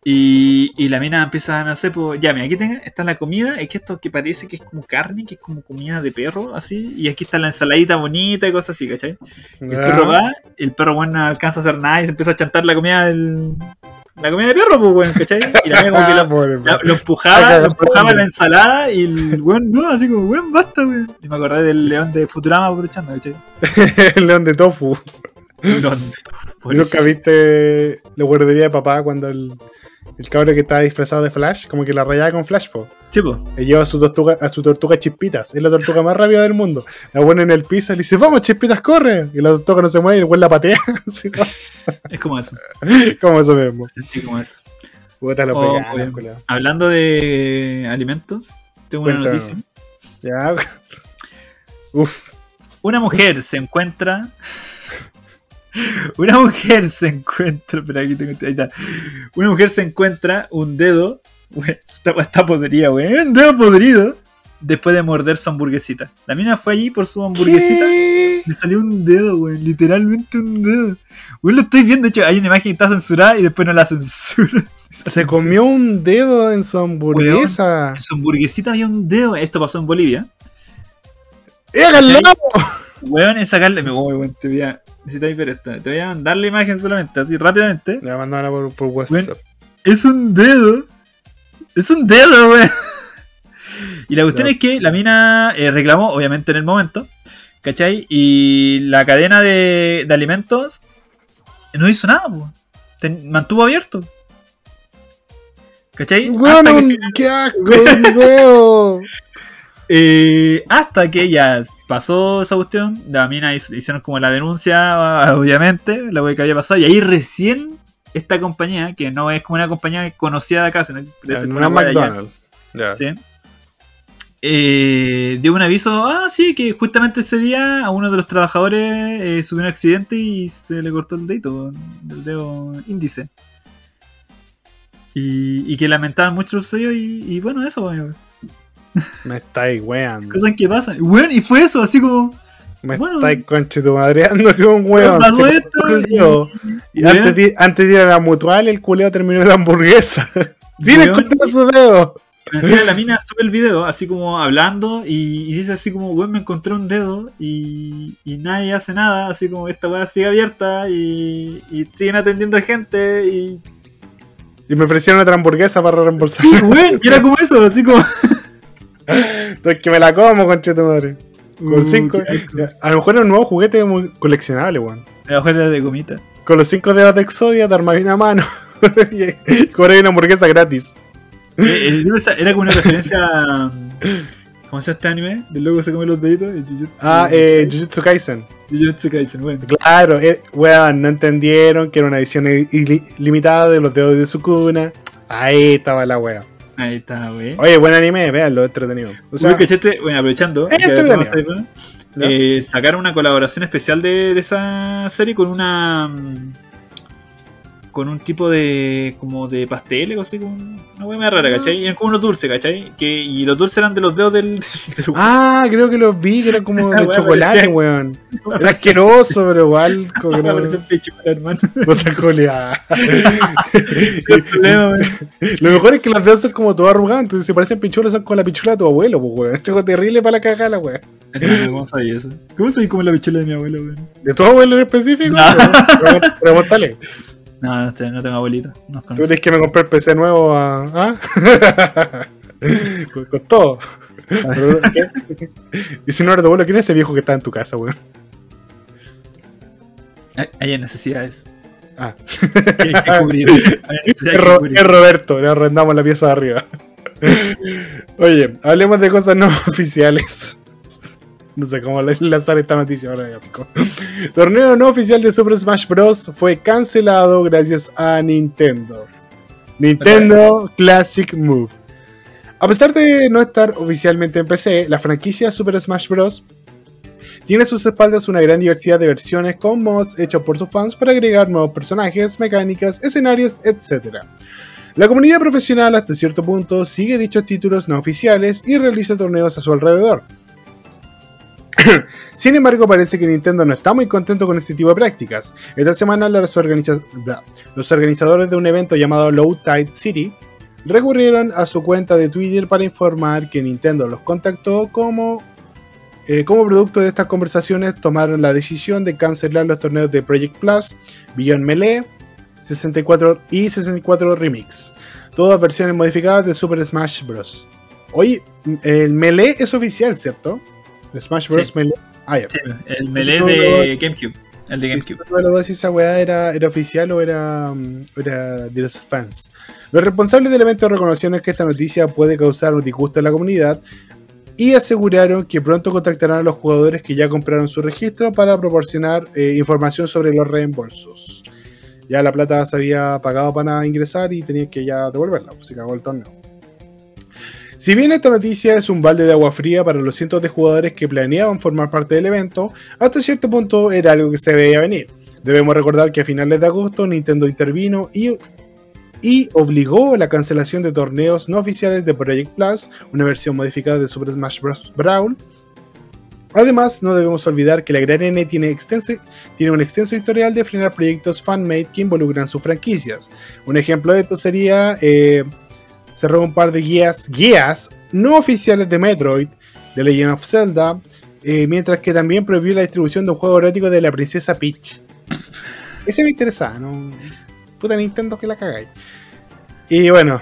Y, y la mina empieza, no sé, pues, ya, mira, aquí tenga, está la comida, es que esto que parece que es como carne, que es como comida de perro, así, y aquí está la ensaladita bonita y cosas así, ¿cachai? El perro va, el perro bueno no alcanza a hacer nada y se empieza a chantar la comida del. La comida de perro, pues, weón, ¿cachai? Y la mina como que Ah, lo, pobre, la- lo empujaba, lo empujaba la ensalada y el weón no, así como, weón, basta, weón. Y me acordé del león de Futurama aprovechando, ¿cachai? El león de tofu. ¿Nunca viste la guardería de papá cuando el, el cabro que estaba disfrazado de Flash, como que la rayaba con Flash, po? Sí, po. Él lleva a su tortuga, a su tortuga chispitas. Es la tortuga más rápida del mundo. La pone en el piso y le dice, vamos, chispitas, corre. Y la tortuga no se mueve y el güey la patea. Es como eso. como eso mismo. Sentí como eso. Puta lo Oh, pegaron. Hablando de alimentos, tengo una noticia. Ya. Uf. Una mujer se encuentra. Una mujer se encuentra. Espera, aquí tengo. Ahí está. Una mujer se encuentra un dedo. Está, está podrida, güey. Un dedo podrido. Después de morder su hamburguesita. La mina fue allí por su hamburguesita. ¿Qué? Le salió un dedo, güey. Literalmente un dedo. Güey, lo estoy viendo. De hecho, hay una imagen que está censurada y después no la censura. Se comió un dedo en su hamburguesa. En su hamburguesita había un dedo. Esto pasó en Bolivia. ¡Háganlo! Weón, es sacarle. Me voy, weón. Te voy a. Necesitáis ver esto. Te voy a mandar la imagen solamente, así rápidamente. Le mandaron por, por WhatsApp. Es un dedo. Es un dedo, weón. Y la cuestión es que la mina eh, reclamó, obviamente en el momento. ¿Cachai? Y la cadena de, de alimentos no hizo nada. Ten- mantuvo abierto. ¿Cachai? Weón, hasta, que, ¡Qué asco! Eh, hasta que ya pasó esa cuestión, la mina hizo- hicieron como la denuncia, obviamente, la wea que había pasado. Y ahí recién esta compañía, que no es como una compañía conocida de acá, sino ser una de allá. McDonald's. Sí. Eh, dio un aviso, ah, sí, que justamente ese día a uno de los trabajadores eh, subió un accidente y se le cortó el dedito, el dedo índice. Y, y que lamentaban mucho lo sucedido y, y bueno, eso, amigos. Me estáis weando. Cosas que pasan. Y bueno, y fue eso, así como... Me bueno. estáis conchetumadreando que un weón. pasó se esto y-. Y weón, antes, de, antes de ir a la mutual, el culeo terminó la hamburguesa. Sin Weón. encontrar su dedo. encima la mina sube el video así como hablando y, y dice así como, weón, me encontré un dedo y, y nadie hace nada, así como esta weá sigue abierta y, y siguen atendiendo a gente y... Y me ofrecieron otra hamburguesa para reembolsar. Sí, weón, y era como eso, así como... Entonces que me la como, conchetumadre. Con Uh, cinco. qué asco. ya, A lo mejor es un nuevo juguete muy coleccionable, weón. Abajo era de gomita. Con los cinco dedos de Exodia te armas una mano. y una hamburguesa gratis. Eh, esa- era como una referencia a... ¿Cómo se llama este anime? Del loco se come los deditos. y Jujutsu- Ah, eh, Jujutsu Kaisen. Jujutsu Kaisen, bueno. Claro, eh, weón, no entendieron que era una edición limitada de los dedos de Sukuna. Ahí estaba la wea. Ahí está, wey. Oye, buen anime, veanlo, entretenido. O sea, Uy, cachete, bueno, aprovechando, Es eh, sacaron una colaboración especial de, de esa serie con una. Con un tipo de. como de pastel, o así, como una hueá más rara. ¿cachai? Y eran como unos dulces, ¿cachai? Que, y los dulces eran de los dedos del. del ah, creo que los vi, que era como de wea chocolate, parecía- weón. Era asqueroso, pero igual, como que Me no. parece un pechuga, hermano. No wey. Lo mejor es que las dedos son como todo arrugadas, entonces si parecen pichulas son como la pichula de tu abuelo, pues weón. Eso es terrible para la cagada, la weón. ¿Cómo sabía eso? ¿Cómo sabía como la pichula de mi abuelo, weón? ¿De tu abuelo en específico? No. No, no sé, no tengo abuelito. No ¿Tú crees que me compré el PC nuevo a. ¿Ah? ¿qué? Y si no era tu abuelo, ¿quién es ese viejo que está en tu casa, weón? Hay, hay necesidades. Ah. que, que cubrir. Hay necesidades Es, que Ro- cubrir. es Roberto, le arrendamos la pieza de arriba. Oye, hablemos de cosas no oficiales. No sé cómo lanzar esta noticia ahora ya pico. Torneo no oficial de Super Smash Bros. fue cancelado gracias a Nintendo. Nintendo Classic Move. A pesar de no estar oficialmente en PC, la franquicia Super Smash Bros. tiene a sus espaldas una gran diversidad de versiones con mods hechos por sus fans para agregar nuevos personajes, mecánicas, escenarios, etc. La comunidad profesional hasta cierto punto sigue dichos títulos no oficiales y realiza torneos a su alrededor. Sin embargo, parece que Nintendo no está muy contento con este tipo de prácticas. Esta semana los, organizadores de un evento llamado Low Tide City recurrieron a su cuenta de Twitter para informar que Nintendo los contactó como eh, como producto de estas conversaciones tomaron la decisión de cancelar los torneos de Project Plus, Beyond Melee 64 y 64 Remix, todas versiones modificadas de Super Smash Bros. Oye, el Melee es oficial, ¿cierto? El Smash Bros. Sí. Melee. Ah. Sí, el melee de GameCube. El de GameCube. sí, no si esa weá era, era oficial o era, era de los fans. Los responsables del evento reconocieron que esta noticia puede causar un disgusto en la comunidad y aseguraron que pronto contactarán a los jugadores que ya compraron su registro para proporcionar eh, información sobre los reembolsos. Ya la plata se había pagado para ingresar y tenían que ya devolverla, pues se cagó el torneo. Si bien esta noticia es un balde de agua fría para los cientos de jugadores que planeaban formar parte del evento, hasta cierto punto era algo que se veía venir. Debemos recordar que a finales de agosto Nintendo intervino y, obligó la cancelación de torneos no oficiales de Project Plus, una versión modificada de Super Smash Bros. Brawl. Además, no debemos olvidar que la Gran N tiene un extenso historial de frenar proyectos fan-made que involucran sus franquicias. Un ejemplo de esto sería eh, cerró un par de guías, guías no oficiales de Metroid, de Legend of Zelda, eh, mientras que también prohibió la distribución de un juego erótico de la princesa Peach. Ese me interesaba, ¿no? Puta Nintendo que la cagáis. Y bueno,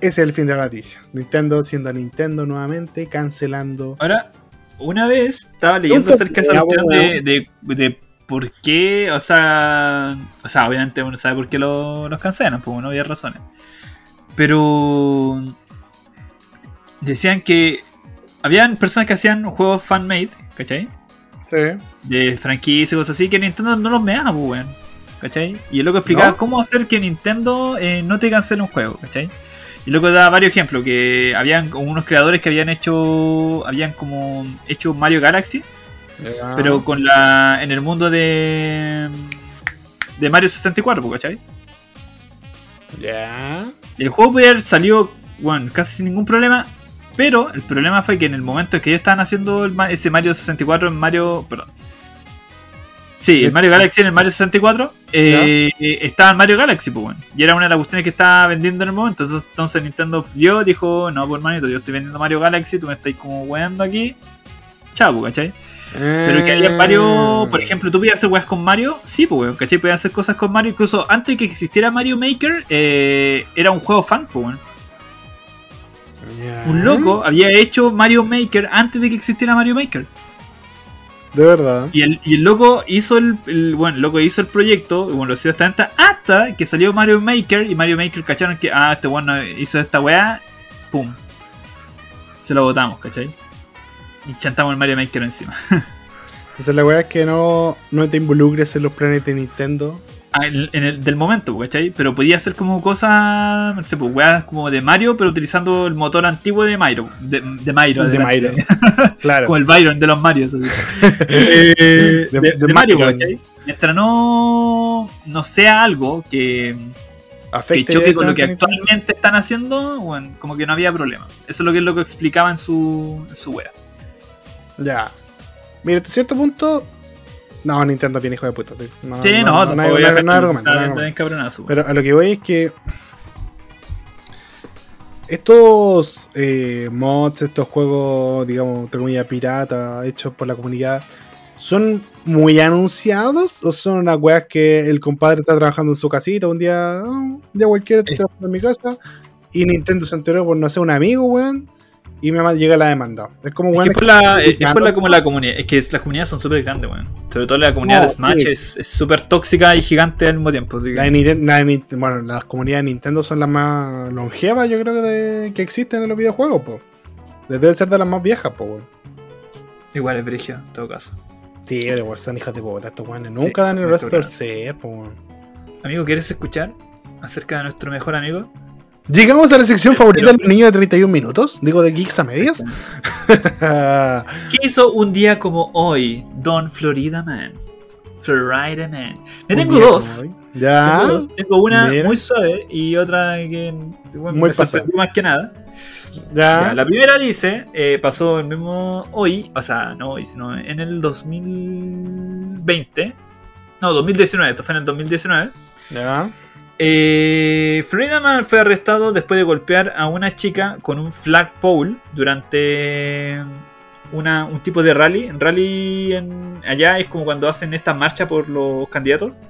ese es el fin de la noticia. Nintendo siendo Nintendo nuevamente, cancelando. Ahora, una vez estaba leyendo acerca de esa de cuestión de, de, de por qué, o sea, o sea, obviamente uno sabe por qué lo- los cancelan, pues no había razones. Pero decían que habían personas que hacían juegos fan-made, ¿cachai? Sí. de franquicia y cosas así que Nintendo no los meaba, pues, weón. ¿Cachai? Y el loco explicaba ¿No? cómo hacer que Nintendo eh, no te cancele un juego, ¿cachai? Y luego daba varios ejemplos, que habían unos creadores que habían hecho, habían como hecho Mario Galaxy, pero con la, en el mundo de, de Mario 64, pues, ¿cachai? Ya. El juego podía haber salido, bueno, casi sin ningún problema, pero el problema fue que en el momento en que ellos estaban haciendo el ese Mario 64 en Mario. Perdón. Sí, el Mario Galaxy en el Mario 64 eh, eh, estaba en Mario Galaxy, pues bueno. Y era una de las cuestiones que estaba vendiendo en el momento. Entonces, entonces Nintendo vio, dijo: No, pues manito, yo estoy vendiendo Mario Galaxy, tú me estáis como weando aquí. Chao, pues, ¿cachai? Pero que había Eh. Mario, por ejemplo, ¿tú podías hacer weas con Mario? Sí, pues, weón, ¿cachai? Podías hacer cosas con Mario. Incluso antes de que existiera Mario Maker, eh, era un juego fan, pues, weón. Un loco había hecho Mario Maker antes de que existiera Mario Maker. De verdad. Y el, y el loco hizo el, el- bueno, el loco hizo el proyecto, bueno, lo hizo hasta esta- hasta que salió Mario Maker y Mario Maker cacharon que, ah, este bueno hizo esta weá, pum. Se lo botamos, ¿cachai? Y chantamos el Mario Maker encima. Entonces la weá es que no, no te involucres en los planes de Nintendo. Ah, en, el, del momento, ¿cachai? Pero podía hacer como cosas, no sé, pues weas como de Mario, pero utilizando el motor antiguo de Mario. De, de Mario, de. Mario. claro. Como el Byron de los Marios. así. Eh, De- de, de de Mario, Mario. ¿cachai? Mientras no, no sea algo que, que choque con lo que actualmente están haciendo, bueno, como que no había problema. Eso es lo que es lo que explicaba en su, en su wea. Ya. Mira, hasta cierto punto. No, Nintendo bien hijo de puta. tío. No, sí, no, no, no, hay- voy no a hay- argumento, está- está. Pero a lo que voy es que. Estos eh, mods, estos juegos, digamos, entre comillas, pirata, hechos por la comunidad, ¿son muy anunciados? ¿O son unas weas que el compadre está trabajando en su casita un día, ah, un día cualquiera, estoy Es- trabajando en mi casa, y Nintendo se enteró por no ser un amigo, weón, y me llega la demanda? Es como, Es weón, que por la, es por la, como la comunidad. Es que las comunidades son súper grandes, weón. Sobre todo la comunidad No, de Smash sí. es es súper tóxica y gigante al mismo tiempo. así que- La de la bueno, las comunidades de Nintendo son las más longevas, yo creo, que, de- que existen en los videojuegos, po. Debe ser de las más viejas, po, weón. Igual es brigio, en todo caso. Sí, de weón, son hijas de puta estos weones. Sí, Nunca dan el a cabrones. torcer, po, weón. Amigo, ¿quieres escuchar acerca de nuestro mejor amigo? Llegamos a la sección favorita cero. de los niños de 31 minutos. Digo, de Geeks a medias. ¿Qué hizo un día como hoy, Don Florida Man? Florida Man. Me tengo dos. Ya. Tengo dos. Tengo una Mira. muy suave y otra que bueno, Muy me sorprendió más que nada. Ya. Ya, la primera dice, eh, pasó el mismo hoy, o sea, no hoy, sino en el 2020. No, 2019, esto fue en el 2019. Ya. Eh, Florida Man fue arrestado después de golpear a una chica con un flagpole durante una, un tipo de rally. En rally en- allá es como cuando hacen esta marcha por los candidatos.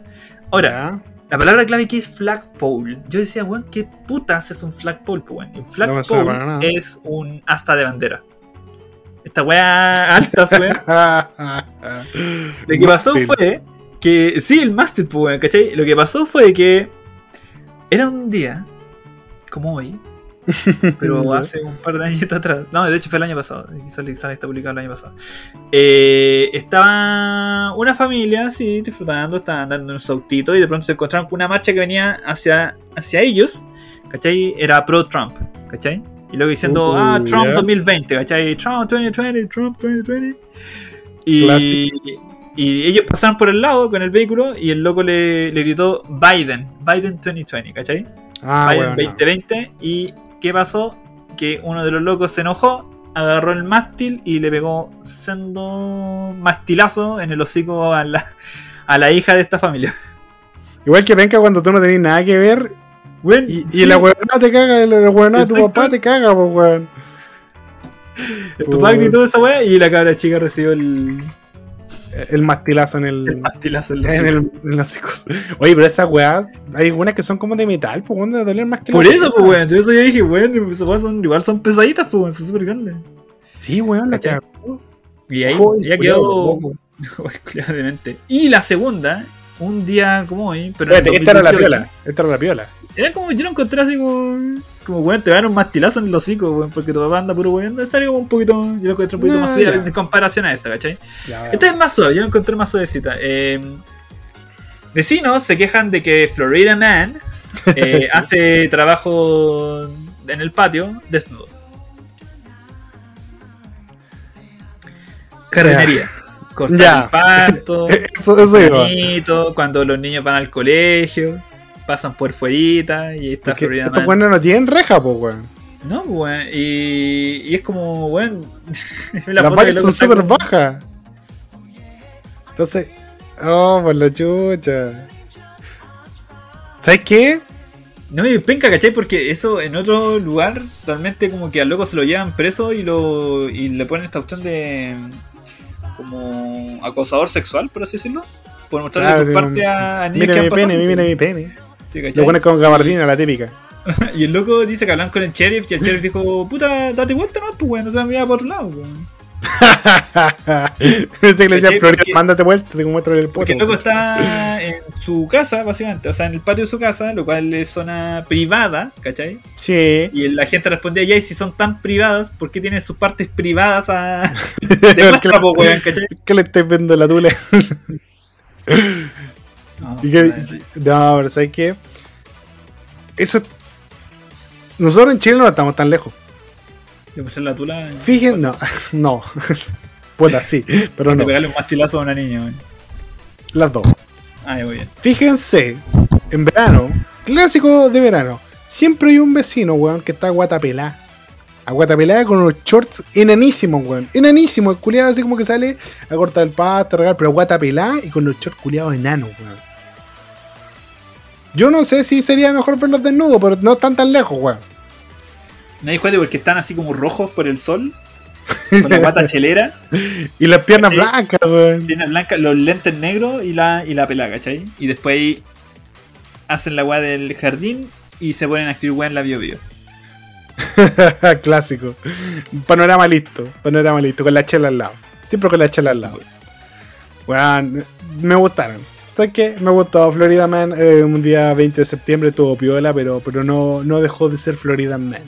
Ahora, Ya. la palabra clave aquí es flagpole. Yo decía, weón, ¿qué putas es un flagpole? pues, weón? Un No me suena para flagpole es un asta de bandera. Esta weá alta, weón. Lo que pasó fue que. Sí, el mástil, pues, ¿cachai? Lo que pasó fue que. Era un día. Como hoy. Pero hace un par de años atrás. No, de hecho fue el año pasado. Quizás está publicado el año pasado. Eh, estaba una familia así disfrutando, estaban andando en su autito y de pronto se encontraron con una marcha que venía hacia, hacia ellos. ¿Cachai? Era pro-Trump. ¿Cachai? Y luego diciendo, Uh, ah, Trump ya. 2020, ¿cachai? Trump 2020, Trump 2020. Y, Clásico. Y ellos pasaron por el lado con el vehículo y el loco le, le gritó Biden, Biden 2020, ¿cachai? Ah, Biden bueno. 2020. ¿Y qué pasó? Que uno de los locos se enojó, agarró el mástil y le pegó sendo mastilazo en el hocico a la, a la hija de esta familia. Igual que venga cuando tú no tenés nada que ver Weón, y, y sí, la huevona te caga, la huevona de tu papá te caga, pues weón. el papá gritó esa weá y la cabra chica recibió el, El mastilazo en el. el mastilazo en el en, el, en los. Oye, pero esas weas, hay algunas que son como de metal, pues weón, de doler más que Por eso, pues, weón. Eso yo dije, weón, esas weas son, igual son pesaditas, pues, weón, son súper grandes. Sí, weón, la cagó. Y ahí Joder, ya quedó. de mente. Y la segunda, un día como hoy, pero. Espérate, esta era la 2018, piola. Esta era la piola. Era como, yo lo encontré así como. Como, weón, te van un mastilazo en el hocico, weón, porque tu papá anda puro weón. Es algo como un poquito. Yo lo encontré un poquito No, más suave en comparación a esta, ¿cachai? Ya, Esta es más suave, yo lo encontré más suavecita. Eh, vecinos se quejan de que Florida Man eh, hace trabajo en el patio desnudo. Jardinería. Cortar el pasto, Eso, eso bonito, cuando los niños van al colegio, pasan por fuerita y está Porque Florida estos weones no tienen reja, pues weón. No, weón. Y, y es como, weón. la Las vallas son súper como- bajas. Entonces, oh, por la chucha. ¿Sabes qué? No, y penca, ¿cachai? Porque eso en otro lugar realmente como que al loco se lo llevan preso y lo y le ponen esta cuestión de como acosador sexual, por así decirlo. Por mostrarle Claro, tu parte a, a niños Mira que mi han pasado. pene, mira mi pene. Sí, Lo pones con gabardina, la típica. Y el loco dice que hablan con el sheriff y el sheriff dijo, puta, date vuelta, no, pues bueno, o sea, mira por otro lado, weón. Pensé que le decía Porque- mándate vuelta, te muestro el Porque poto. el loco está en su casa, básicamente, o sea, en el patio de su casa, lo cual es zona privada, ¿cachai? Sí. Y la gente respondía, ya, y si son tan privadas, ¿por qué tienen sus partes privadas a... de muestra, po, weón, ¿cachai? ¿Qué le estáis viendo la tula? No, ¿Y qué- madre. No, pero ¿sabes qué? Eso. Nosotros en Chile no estamos tan lejos. De la tula, Fíjense, no, no. Puta, sí, pero no. pegarle un mastilazo a una niña, weón. Las dos. Ah, muy bien. Fíjense, en verano, clásico de verano, siempre hay un vecino, weón, que está guatapelá. A guatapelá con unos shorts enanísimos, weón. Enanísimos, el culiado así como que sale a cortar el pasto, a regar, pero a guatapelá y con los shorts culiados enanos, weón. Yo no sé si sería mejor verlos desnudos, pero no están tan lejos, weón. Nadie juega porque están así como rojos por el sol, con la guata chelera, Y las piernas ¿Cachai? blancas, weón. piernas blancas, los lentes negros y la, y la pelada, ¿cachai? Y después hacen la weá del jardín y se ponen a escribir weá en la bio bio. Clásico. Panorama listo, panorama listo, con la chela al lado. Siempre con la chela al lado. Weón, me gustaron. ¿Sabes qué? Me gustó Florida Man. eh, un día 20 de septiembre tuvo piola, pero, pero no, no dejó de ser Florida Man.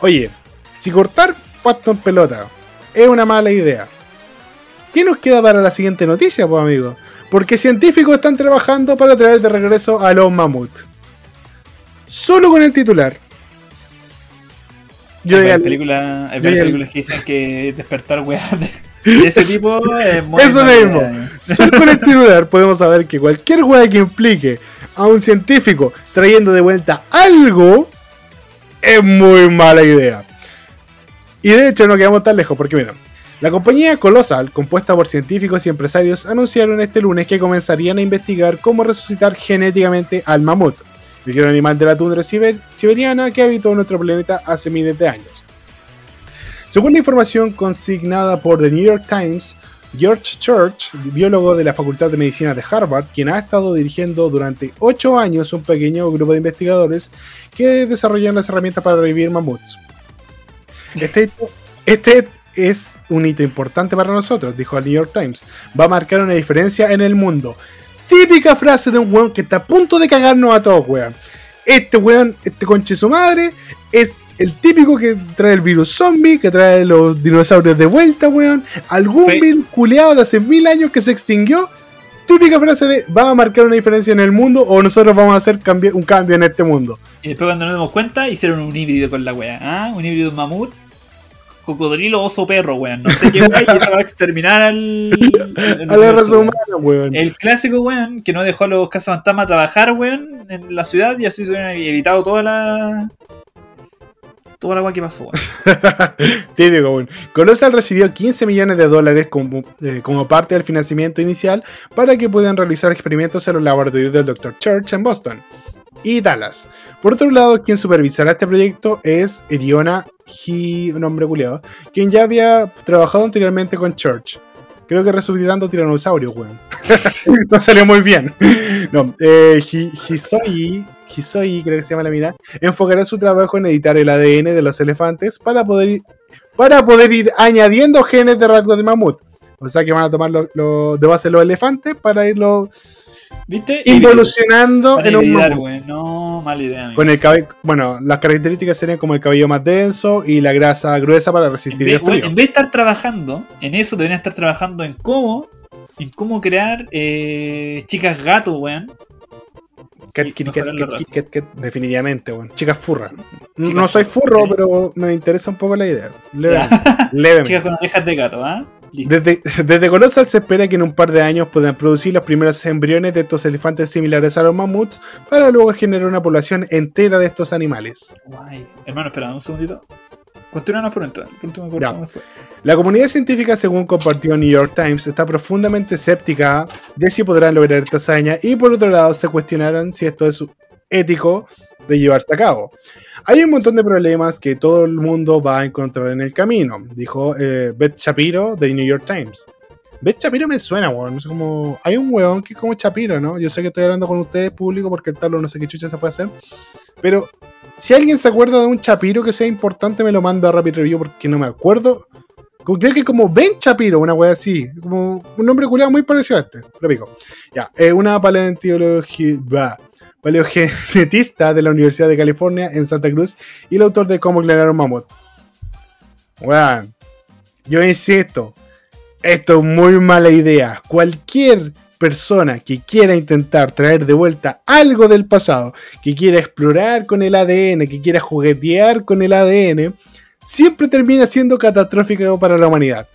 Oye, si cortar pasto en pelota es una mala idea, ¿qué nos queda para la siguiente noticia, pues amigos? Porque científicos están trabajando para traer de regreso a los mamuts. Solo con el titular. Yo hay películas, películas que dicen que despertar weá de, de ese tipo es muy Eso mismo. idea. Solo con el titular podemos saber que cualquier weá que implique a un científico trayendo de vuelta algo es muy mala idea. Y de hecho no quedamos tan lejos porque miren, la compañía Colossal, compuesta por científicos y empresarios, anunciaron este lunes que comenzarían a investigar cómo resucitar genéticamente al mamut, el gran animal de la tundra siber- siberiana que habitó nuestro planeta hace miles de años. Según la información consignada por The New York Times, George Church, biólogo de la Facultad de Medicina de Harvard, quien ha estado dirigiendo durante 8 años un pequeño grupo de investigadores que desarrollan las herramientas para revivir mamuts. Este, este es un hito importante para nosotros, dijo el New York Times. Va a marcar una diferencia en el mundo. Típica frase de un weón que está a punto de cagarnos a todos, weón. Este weón, este conche su madre, es el típico que trae el virus zombie, que trae los dinosaurios de vuelta, weón. Algún Sí. virus culeado de hace mil años que se extinguió típica frase de va a marcar una diferencia en el mundo o nosotros vamos a hacer un cambio en este mundo. Y después cuando nos dimos cuenta hicieron un híbrido con la wea, ¿ah? Un híbrido mamut, cocodrilo, oso, perro, weón. No sé qué wea y eso va a exterminar al... a la raza humana, weón. El clásico, weón, que no dejó a los cazafantasmas trabajar, weón, en la ciudad y así se hubieran evitado toda la toda la agua que pasó. Típico, bueno. Colossal recibió 15 millones de dólares como, eh, como, parte del financiamiento inicial para que puedan realizar experimentos en los laboratorios del Dr. Church en Boston y Dallas. Por otro lado, quien supervisará este proyecto es Eriona un hombre culiado, quien ya había trabajado anteriormente con Church. Creo que resucitando tiranosaurio, weón. no salió muy bien. No, eh, Hisoi Hisoi, creo que se llama la mina, enfocará su trabajo en editar el ADN de los elefantes para poder ir, para poder ir añadiendo genes de rasgos de mamut. O sea que van a tomar de base los elefantes para irlo ¿Viste? involucionando en un. No, mala idea. Con el cabello, bueno, las características serían como el cabello más denso y la grasa gruesa para resistir el frío. en vez de estar trabajando en eso, deberían estar trabajando en cómo, en cómo crear eh, chicas gato, weón definitivamente, bueno. Chicas furras. no soy furro, pero me interesa un poco la idea. Levemente. Chicas con orejas de gato, ¿ah? Desde, desde Colossal se espera que en un par de años puedan producir los primeros embriones de estos elefantes similares a los mamuts para luego generar una población entera de estos animales. Guay. Hermano, espera un segundito. Continuamos por entrar. La comunidad científica, según compartió New York Times, está profundamente escéptica de si podrán lograr esta hazaña y por otro lado se cuestionarán si esto es ético de llevarse a cabo. Hay un montón de problemas que todo el mundo va a encontrar en el camino, dijo eh, Beth Shapiro de New York Times. Beth Shapiro me suena, weón. Es como. Hay un weón que es como Shapiro, ¿no? Yo sé que estoy hablando con ustedes, público, porque el tablo no sé qué chucha se fue a hacer. Pero si alguien se acuerda de un Chapiro que sea importante, me lo manda a Rapid Review porque no me acuerdo. creo que como Ben Chapiro, una wea así. Como un nombre culiado muy parecido a este. Lo pico. Ya, es una paleontología. Paleogenetista de la Universidad de California en Santa Cruz y el autor de Cómo clonar un mamut. Weón, yo insisto, esto es muy mala idea. Cualquier persona que quiera intentar traer de vuelta algo del pasado, que quiera explorar con el ADN, que quiera juguetear con el ADN, siempre termina siendo catastrófico para la humanidad.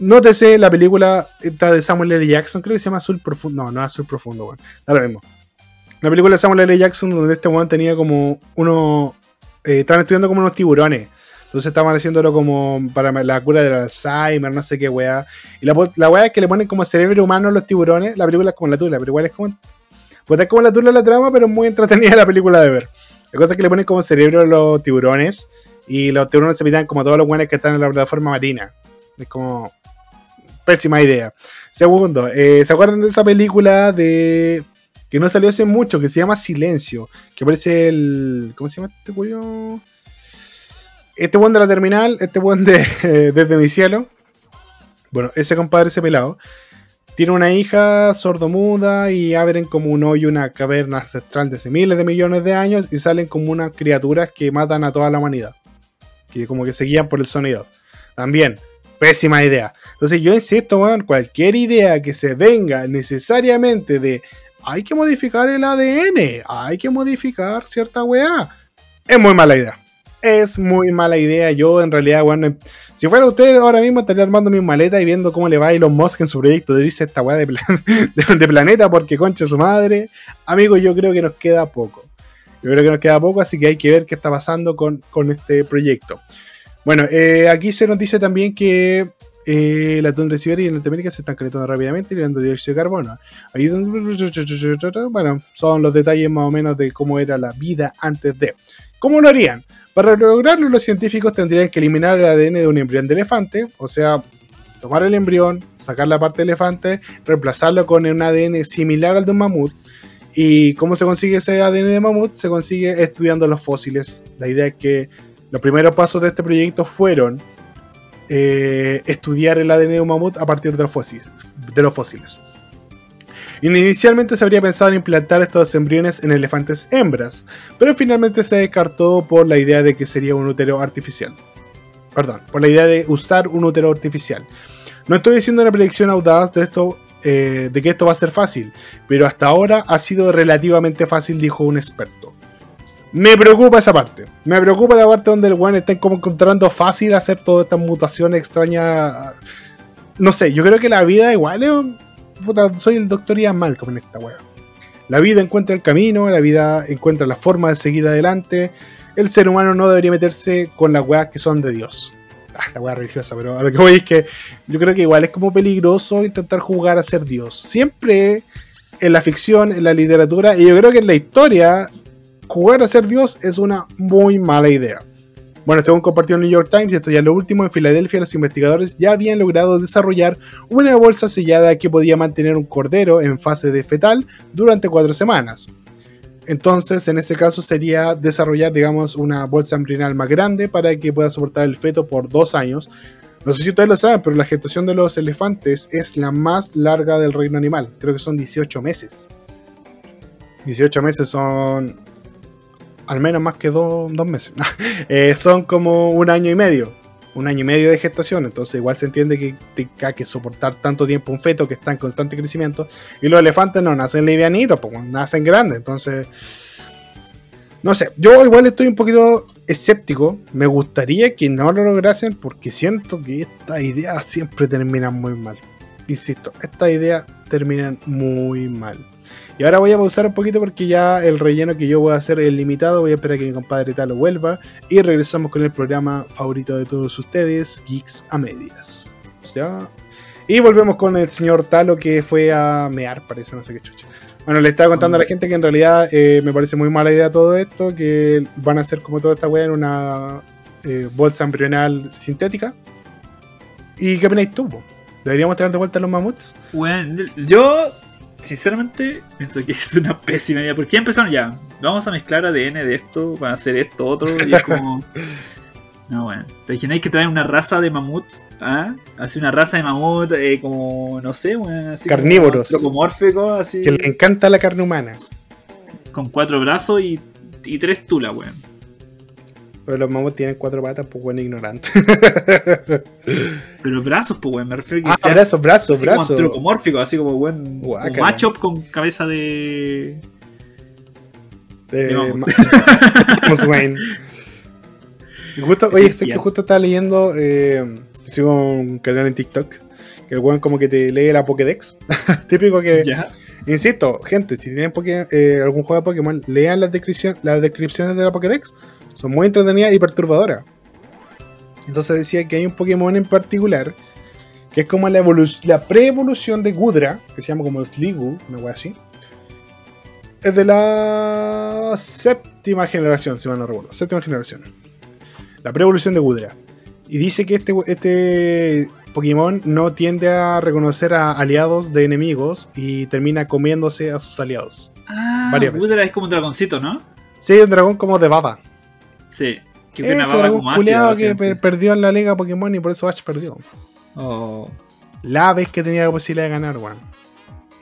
Nótese la película de Samuel L. Jackson, creo que se llama Azul Profundo. No, no es Azul Profundo, bueno. Ahora mismo. La película de Samuel L. Jackson, donde este weón tenía como uno. Eh, estaban estudiando como unos tiburones. Entonces estaban haciéndolo como para la cura del Alzheimer, no sé qué weá. Y la, la weá es que le ponen como cerebro humano a los tiburones. La película es como la tula, pero igual es como. Pues es como la tula la trama, pero muy entretenida la película de ver. La cosa es que le ponen como cerebro a los tiburones. Y los tiburones se pitan como todos los buenos que están en la plataforma marina. Es como. Pésima idea. Segundo, eh, ¿se acuerdan de esa película de. Que no salió hace mucho, que se llama Silencio? Que aparece el. ¿Cómo se llama este cuyo? este buen de la terminal, este buen de Desde mi cielo, bueno, ese compadre, ese pelado, tiene una hija sordomuda y abren como un hoyo una caverna ancestral de hace miles de millones de años y salen como unas criaturas que matan a toda la humanidad. Que como que se guían por el sonido. También, pésima idea. Entonces yo insisto, weón, cualquier idea que se venga necesariamente de hay que modificar el ADN, hay que modificar cierta weá, es muy mala idea es muy mala idea. Yo, en realidad, bueno, si fuera usted ahora mismo estaría armando mi maleta y viendo cómo le va a Elon Musk en su proyecto de irse esta weá de, planeta porque concha su madre. Amigo, yo creo que nos queda poco. Yo creo que nos queda poco, así que hay que ver qué está pasando con, este proyecto. Bueno, eh, aquí se nos dice también que eh, la tundra de Siberia y Norteamérica se están calentando rápidamente, liberando dióxido de carbono. Ahí bueno, son los detalles más o menos de cómo era la vida antes de. ¿Cómo lo harían? Para lograrlo, los científicos tendrían que eliminar el ADN de un embrión de elefante, o sea, tomar el embrión, sacar la parte de elefante, reemplazarlo con un ADN similar al de un mamut. ¿Y cómo se consigue ese ADN de mamut? Se consigue estudiando los fósiles. La idea es que los primeros pasos de este proyecto fueron eh, estudiar el ADN de un mamut a partir de los fósiles. De los fósiles. Inicialmente se habría pensado en implantar estos embriones en elefantes hembras, pero finalmente se descartó por la idea de que sería un útero artificial. Perdón, por la idea de usar un útero artificial. No estoy diciendo una predicción audaz de esto, eh, de que esto va a ser fácil, pero hasta ahora ha sido relativamente fácil, dijo un experto. Me preocupa esa parte. Me preocupa la parte donde el weón está como encontrando fácil hacer todas estas mutaciones extrañas. No sé, yo creo que la vida igual es. Soy el doctor Ian Malcolm en esta weá. La vida encuentra el camino, la vida encuentra la forma de seguir adelante. El ser humano no debería meterse con las weas que son de Dios. Ah, la wea religiosa, pero a lo que voy es que yo creo que igual es como peligroso intentar jugar a ser Dios. Siempre en la ficción, en la literatura, y yo creo que en la historia, jugar a ser Dios es una muy mala idea. Bueno, según compartió el New York Times, esto ya es lo último, en Filadelfia los investigadores ya habían logrado desarrollar una bolsa sellada que podía mantener un cordero en fase de fetal durante cuatro semanas. Entonces, en este caso sería desarrollar, digamos, una bolsa embrional más grande para que pueda soportar el feto por dos años. No sé si ustedes lo saben, pero la gestación de los elefantes es la más larga del reino animal. Creo que son 18 meses. 18 meses son al menos más que dos meses. Eh, son como un año y medio. Un año y medio de gestación. Entonces igual se entiende que tenga que soportar tanto tiempo un feto que está en constante crecimiento. Y los elefantes no nacen livianitos, pues nacen grandes. Entonces... No sé, yo igual estoy un poquito escéptico. Me gustaría que no lo lograsen porque siento que estas ideas siempre terminan muy mal. Insisto, estas ideas terminan muy mal. Y ahora voy a pausar un poquito porque ya el relleno que yo voy a hacer es limitado. Voy a esperar a que mi compadre Talo vuelva. Y regresamos con el programa favorito de todos ustedes, Geeks a Medias. ¿Ya? Y volvemos con el señor Talo que fue a mear, parece, no sé qué chucha. Bueno, le estaba contando a la gente que en realidad eh, me parece muy mala idea todo esto, que van a hacer como toda esta weá en una eh, bolsa embrional sintética. ¿Y qué opináis tú? ¿Deberíamos traer de vuelta a los mamuts? Bueno, yo sinceramente pienso que es una pésima idea. Porque ya empezaron ya. Vamos a mezclar ADN de esto para hacer esto, otro. Y es como. No, bueno. ¿Te imagináis que traen una raza de mamut? ¿Ah? Así una raza de mamut, eh, como. No sé, bueno, así. Carnívoros. Como así. Que le encanta la carne humana. Con cuatro brazos y, y tres tulas, weón. Pero los mamuts tienen cuatro patas, pues bueno, ignorante. Pero brazos, pues weón, me refiero a que. Ah, brazos, brazos, brazos. Como antropomórfico, así como buen. Un macho con cabeza de. De. de Wayne. Justo, oye, este que justo estaba leyendo. Eh, sigo un canal en TikTok. Que el weón como que te lee la Pokédex. Típico que. Insisto, gente, si tienen eh, algún juego de Pokémon, lean las, las descripciones de la Pokédex son muy entretenidas y perturbadoras. Entonces decía que hay un Pokémon en particular que es como la, la pre-evolución de Gudra, que se llama como Sligu, una wea así. Es de la séptima generación, si mal no recuerdo. Séptima generación. La pre-evolución de Gudra. Y dice que este, este Pokémon no tiende a reconocer a aliados de enemigos y termina comiéndose a sus aliados. Ah, Gudra es como un dragoncito, ¿no? Sí, un dragón como de baba. Sí. Que Ese era un culiado que perdió en la liga Pokémon y por eso Ash perdió. Oh. La vez que tenía la posibilidad de ganar, weón.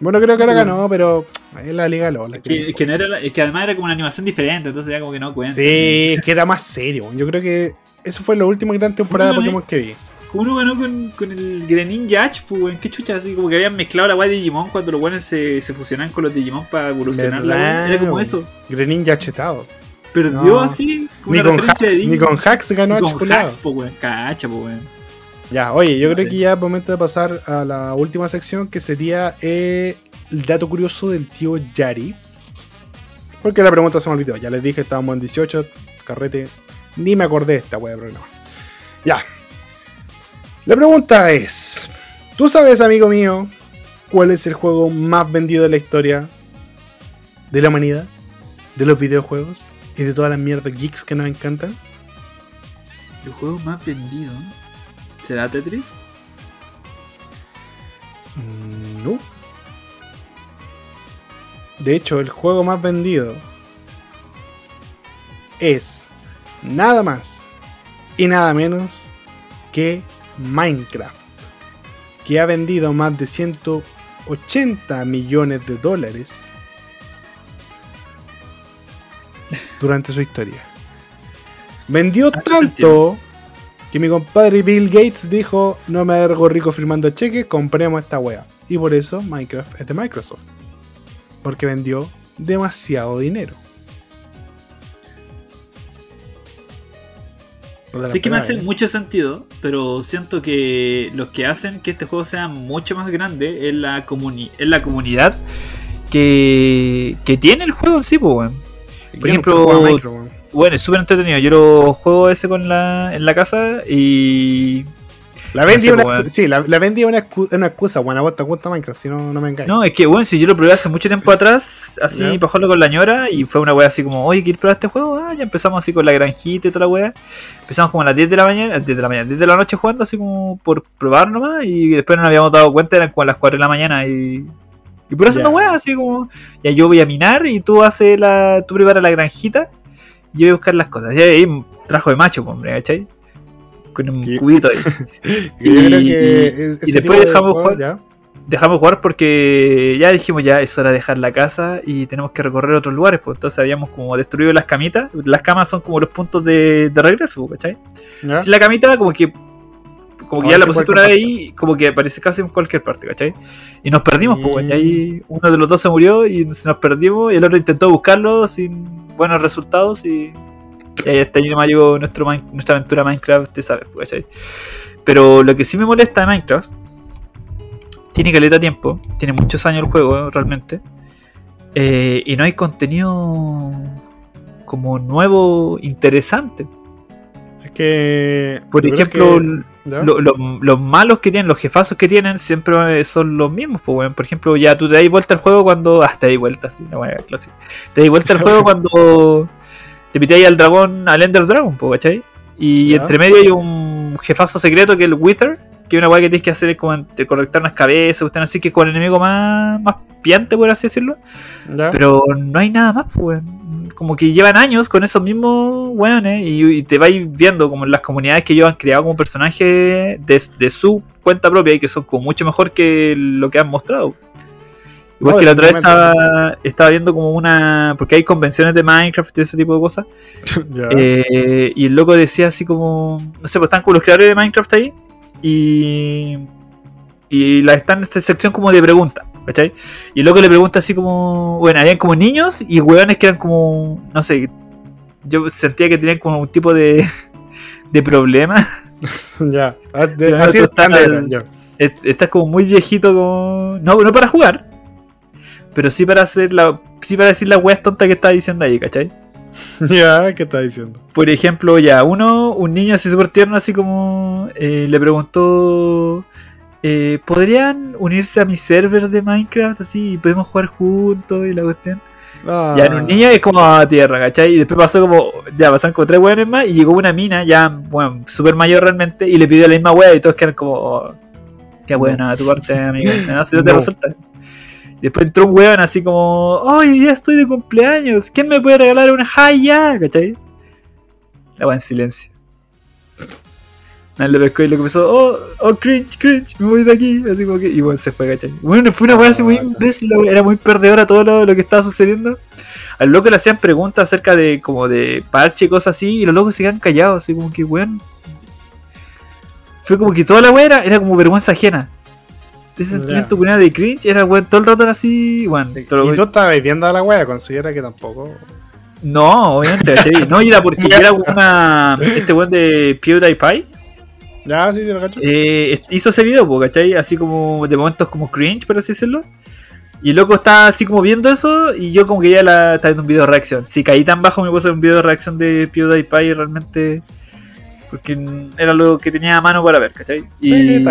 Bueno, creo que ahora ganó, pero es la liga LOL. Es que, que, no era, es que además era como una animación diferente, entonces ya como que no cuenta. Sí, es que era más serio. Yo creo que eso fue la última gran temporada de Pokémon que vi. Uno ganó con, con el Greninja H, pues, weón. Qué chucha, así como que habían mezclado la guay de Digimon cuando los buenos se, se fusionan con los Digimon para evolucionar la Era como eso. Greninja chetado perdió así. ni, con hacks, ni con hacks ganó ni con hacks, po, weón. Cacha, po, weón. Ya, oye, yo creo que ya es momento de pasar a la última sección que sería eh, el dato curioso del tío Yari. Porque la pregunta se me olvidó. Ya les dije, estábamos en 18, carrete. Ni me acordé de esta wea de programa. Ya. La pregunta es: ¿Tú sabes, amigo mío, cuál es el juego más vendido de la historia de la humanidad? ¿De los videojuegos? y de todas las mierdas geeks que nos encantan? ¿El juego más vendido será Tetris? Mm, no. De hecho, el juego más vendido es nada más y nada menos que Minecraft, que ha vendido más de 180 millones de dólares durante su historia. Vendió tanto que mi compadre Bill Gates dijo, no me hago rico firmando cheques, compremos esta wea. Y por eso Minecraft es de Microsoft. Porque vendió demasiado dinero. Sí que me hace mucho sentido, pero siento que los que hacen que este juego sea mucho más grande es la, comuni es la comunidad que, que tiene el juego en sí, pues, Por ejemplo, bueno, es súper entretenido. Yo lo juego ese con la, en la casa y. La vendí no una, sí, la, la vendí una, una excusa, buena te gusta Minecraft, si no, no me engaño. No, es que bueno, si yo lo probé hace mucho tiempo atrás, así para jugarlo con la ñora, y fue una wea así como, oye, ¿quieres probar este juego? Ah, ya empezamos así con la granjita y toda la wea. Empezamos como a las 10 de la mañana, 10 de la mañana, 10 de la noche jugando así como por probar nomás, y después no nos habíamos dado cuenta, eran como a las 4 de la mañana y. Y por eso no wea, así como, ya yo voy a minar y tú haces la, tú preparas la granjita y yo voy a buscar las cosas. Y ahí trajo de macho, pues, hombre, ¿cachai? Con un cubito ahí. y, después dejamos jugar. Dejamos jugar porque ya dijimos ya es hora de dejar la casa y tenemos que recorrer otros lugares, pues entonces habíamos como destruido las camitas. Las camas son como los puntos de, de regreso, ¿cachai? Si la camita como que como que ya la pusiste una vez ahí, como que aparece casi en cualquier parte, ¿cachai? Y nos perdimos, pues, y ahí uno de los dos se murió y nos perdimos y el otro intentó buscarlo sin buenos resultados y, ahí está ahí llegó nuestro, nuestra aventura Minecraft, te sabes, pues, ¿cachai? Pero lo que sí me molesta de Minecraft, tiene caleta tiempo, tiene muchos años el juego realmente, eh, y no hay contenido como nuevo interesante. Es que. Por ejemplo, los malos que tienen, los jefazos que tienen, siempre son los mismos. Pues, Por ejemplo, ya tú te das vuelta al juego cuando. Ah, te das vuelta, sí, la clásica. Te das vuelta al juego cuando te pitáis al dragón, al Ender Dragon, ¿cachai? Y entre medio hay un jefazo secreto que es el Wither, que es una weá que tienes que hacer es como correctar unas cabezas, usted así que es con el enemigo más, más piante, por así decirlo. Pero no hay nada más, pues, como que llevan años con esos mismos weones y, te vais viendo como las comunidades que ellos han creado como personajes de, su cuenta propia y que son como mucho mejor que lo que han mostrado. Igual que la otra vez estaba, viendo como una. Porque hay convenciones de Minecraft y ese tipo de cosas. Eh, y el loco decía así como. No sé, pues están con los creadores de Minecraft ahí. Y. Y la, están en esta sección como de preguntas. ¿cachai? Y luego le pregunta así como, bueno, habían como niños y hueones que eran como, no sé, yo sentía que tenían como un tipo de, de problema. ya, ah, así Estás como muy viejito, como, no, no para jugar, pero sí para hacer la, sí para decir la weas tonta que está diciendo ahí, ¿cachai? Ya, ¿qué está diciendo? Por ejemplo, ya, uno, un niño así súper tierno, así como, eh, le preguntó eh, ¿podrían unirse a mi server de Minecraft así y podemos jugar juntos y la cuestión? Ya en un ah. niño es como a tierra, ¿cachai? Y después pasó como, ya pasaron como tres weones más y llegó una mina, ya, bueno, súper mayor realmente, y le pidió la misma wea y todos quedaron como, oh, qué buena tu parte, amigo, no, si no te resulta. Después entró un weón así como, hoy ya estoy de cumpleaños, ¿quién me puede regalar una ya? ¿cachai? La wea en silencio. Nadie le pescó y lo empezó, oh, oh, cringe, cringe, me voy de aquí. Así como que, y bueno, se fue, ¿cachai? Bueno, fue una weá así muy ah, imbécil, era muy perdedora todo lo, que estaba sucediendo. Al loco le hacían preguntas acerca de como de parche y cosas así, y los locos se quedan callados, así como que, weón. Fue como que toda la weá era, como vergüenza ajena. Ese sentimiento yeah. de cringe era weón, todo el rato era así, weón. Y tú estabas viendo a la weá, considera que tampoco. No, obviamente, No, y era porque era una. Este weón de PewDiePie ya, sí, sí, lo cacho. Eh, hizo ese video, ¿cachai? Así como de momentos como cringe, por así decirlo. Y el loco está así como viendo eso y yo como que ya la, estaba viendo un video de reacción. Si caí tan bajo me puse un video de reacción de PewDiePie realmente... Porque era lo que tenía a mano para ver, ¿cachai? Y, y,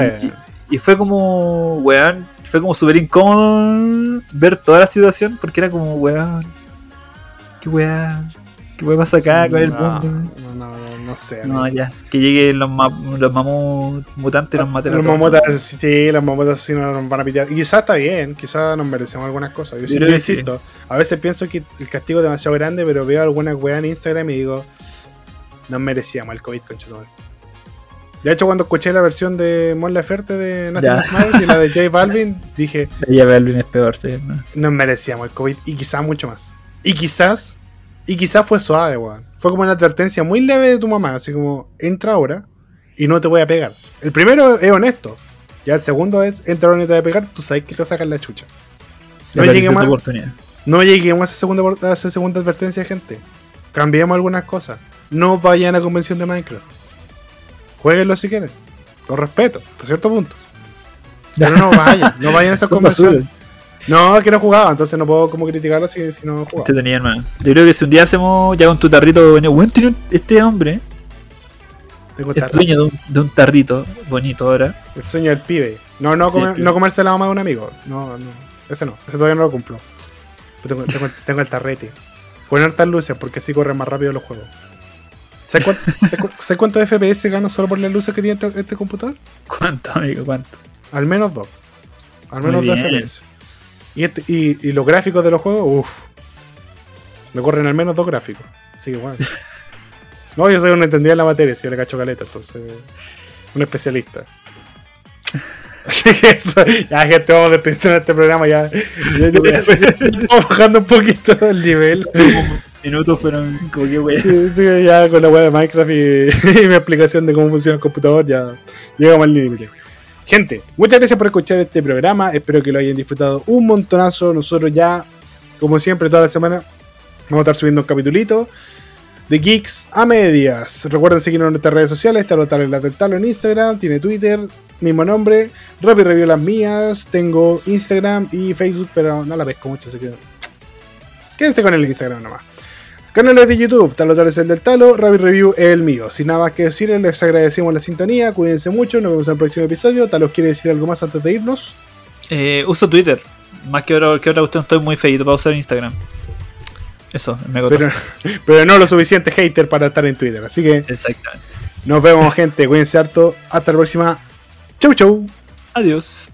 fue como, weón, fue como súper incómodo ver toda la situación porque era como, weón, qué weón, qué weón pasa acá con el mundo. No, no, no sé. No, ya. Que lleguen los, los mamuts mutantes y nos maten Los mamutas, sí, los mamutas sí nos van a pitear. Y quizás está bien, quizás nos merecemos algunas cosas. Yo, sí, insisto, a veces pienso que el castigo es demasiado grande, pero veo algunas weas en Instagram y digo, nos merecíamos el COVID, conchetumare. De hecho, cuando escuché la versión de Mon Laferte de Nothing Smiles y la de J Balvin, dije. J Balvin es peor, sí. Nos merecíamos el COVID y quizás mucho más. Y quizás y quizás fue suave, weón. Fue como una advertencia muy leve de tu mamá, así como, entra ahora y no te voy a pegar. El primero es honesto. Ya el segundo es entrar y te voy a pegar, tú sabes que te sacan la chucha. No lleguemos, a, no lleguemos a esa segunda, por- a esa segunda advertencia, gente. Cambiemos algunas cosas. No vayan a convención de Minecraft. Jueguenlo si quieren. Con respeto, hasta cierto punto. Pero no vayan, no vayan a esas basuras. No, es que no jugaba, entonces no puedo como criticarlo si, si no jugaba. Te tenía, hermano. Yo creo que si un día hacemos ya con tu tarrito, bueno, bueno, tiene un- este hombre Tengo es dueño de un, de un tarrito bonito ahora. El sueño del pibe. No, no, Sí, comer- el pibe. no comerse la mamá de un amigo. No, no. Ese no. Ese todavía no lo cumplo. Tengo, tengo- tengo el tarrete. Con hartas luces porque así corren más rápido los juegos. ¿Sabes cuánto, FPS gano solo por las luces que tiene este, este computador? ¿Cuánto, amigo? ¿Cuánto? Al menos dos. Al menos dos. FPS. Y, este- y, y los gráficos de los juegos, uff. Me corren al menos dos gráficos. Así que bueno. No, yo soy un entendido en la materia, si yo le cacho caleta, entonces. Un especialista. Así que eso, ya gente, vamos despidiendo de este programa ya. ya- ya- ya- Estamos bajando un poquito el nivel. Minutos, como que wey. Sí, sí, ya con la web de Minecraft y, mi explicación de cómo funciona el computador, ya llegamos al límite. Gente, muchas gracias por escuchar este programa. Espero que lo hayan disfrutado un montonazo. Nosotros ya, como siempre, toda la semana vamos a estar subiendo un capitulito de Geeks a medias. Recuerden seguirnos en nuestras redes sociales. Está Talo en la del Talo en Instagram, tiene Twitter, mismo nombre. Rapid Review las mías. Tengo Instagram y Facebook, pero no la pesco mucho, así que quédense con el Instagram nomás. Canales de YouTube, Talo Talo es el del Talo, Rabbit Review es el mío. Sin nada más que decirles, les agradecemos la sintonía, cuídense mucho, nos vemos en el próximo episodio. Talos quiere decir algo más antes de irnos. Eh, uso Twitter. Más que otra, que otra cuestión, estoy muy feito para usar Instagram. Eso, me Pero, pero no lo suficiente hater para estar en Twitter. Así que Exactamente. nos vemos gente, cuídense harto. Hasta la próxima. Chau chau. Adiós.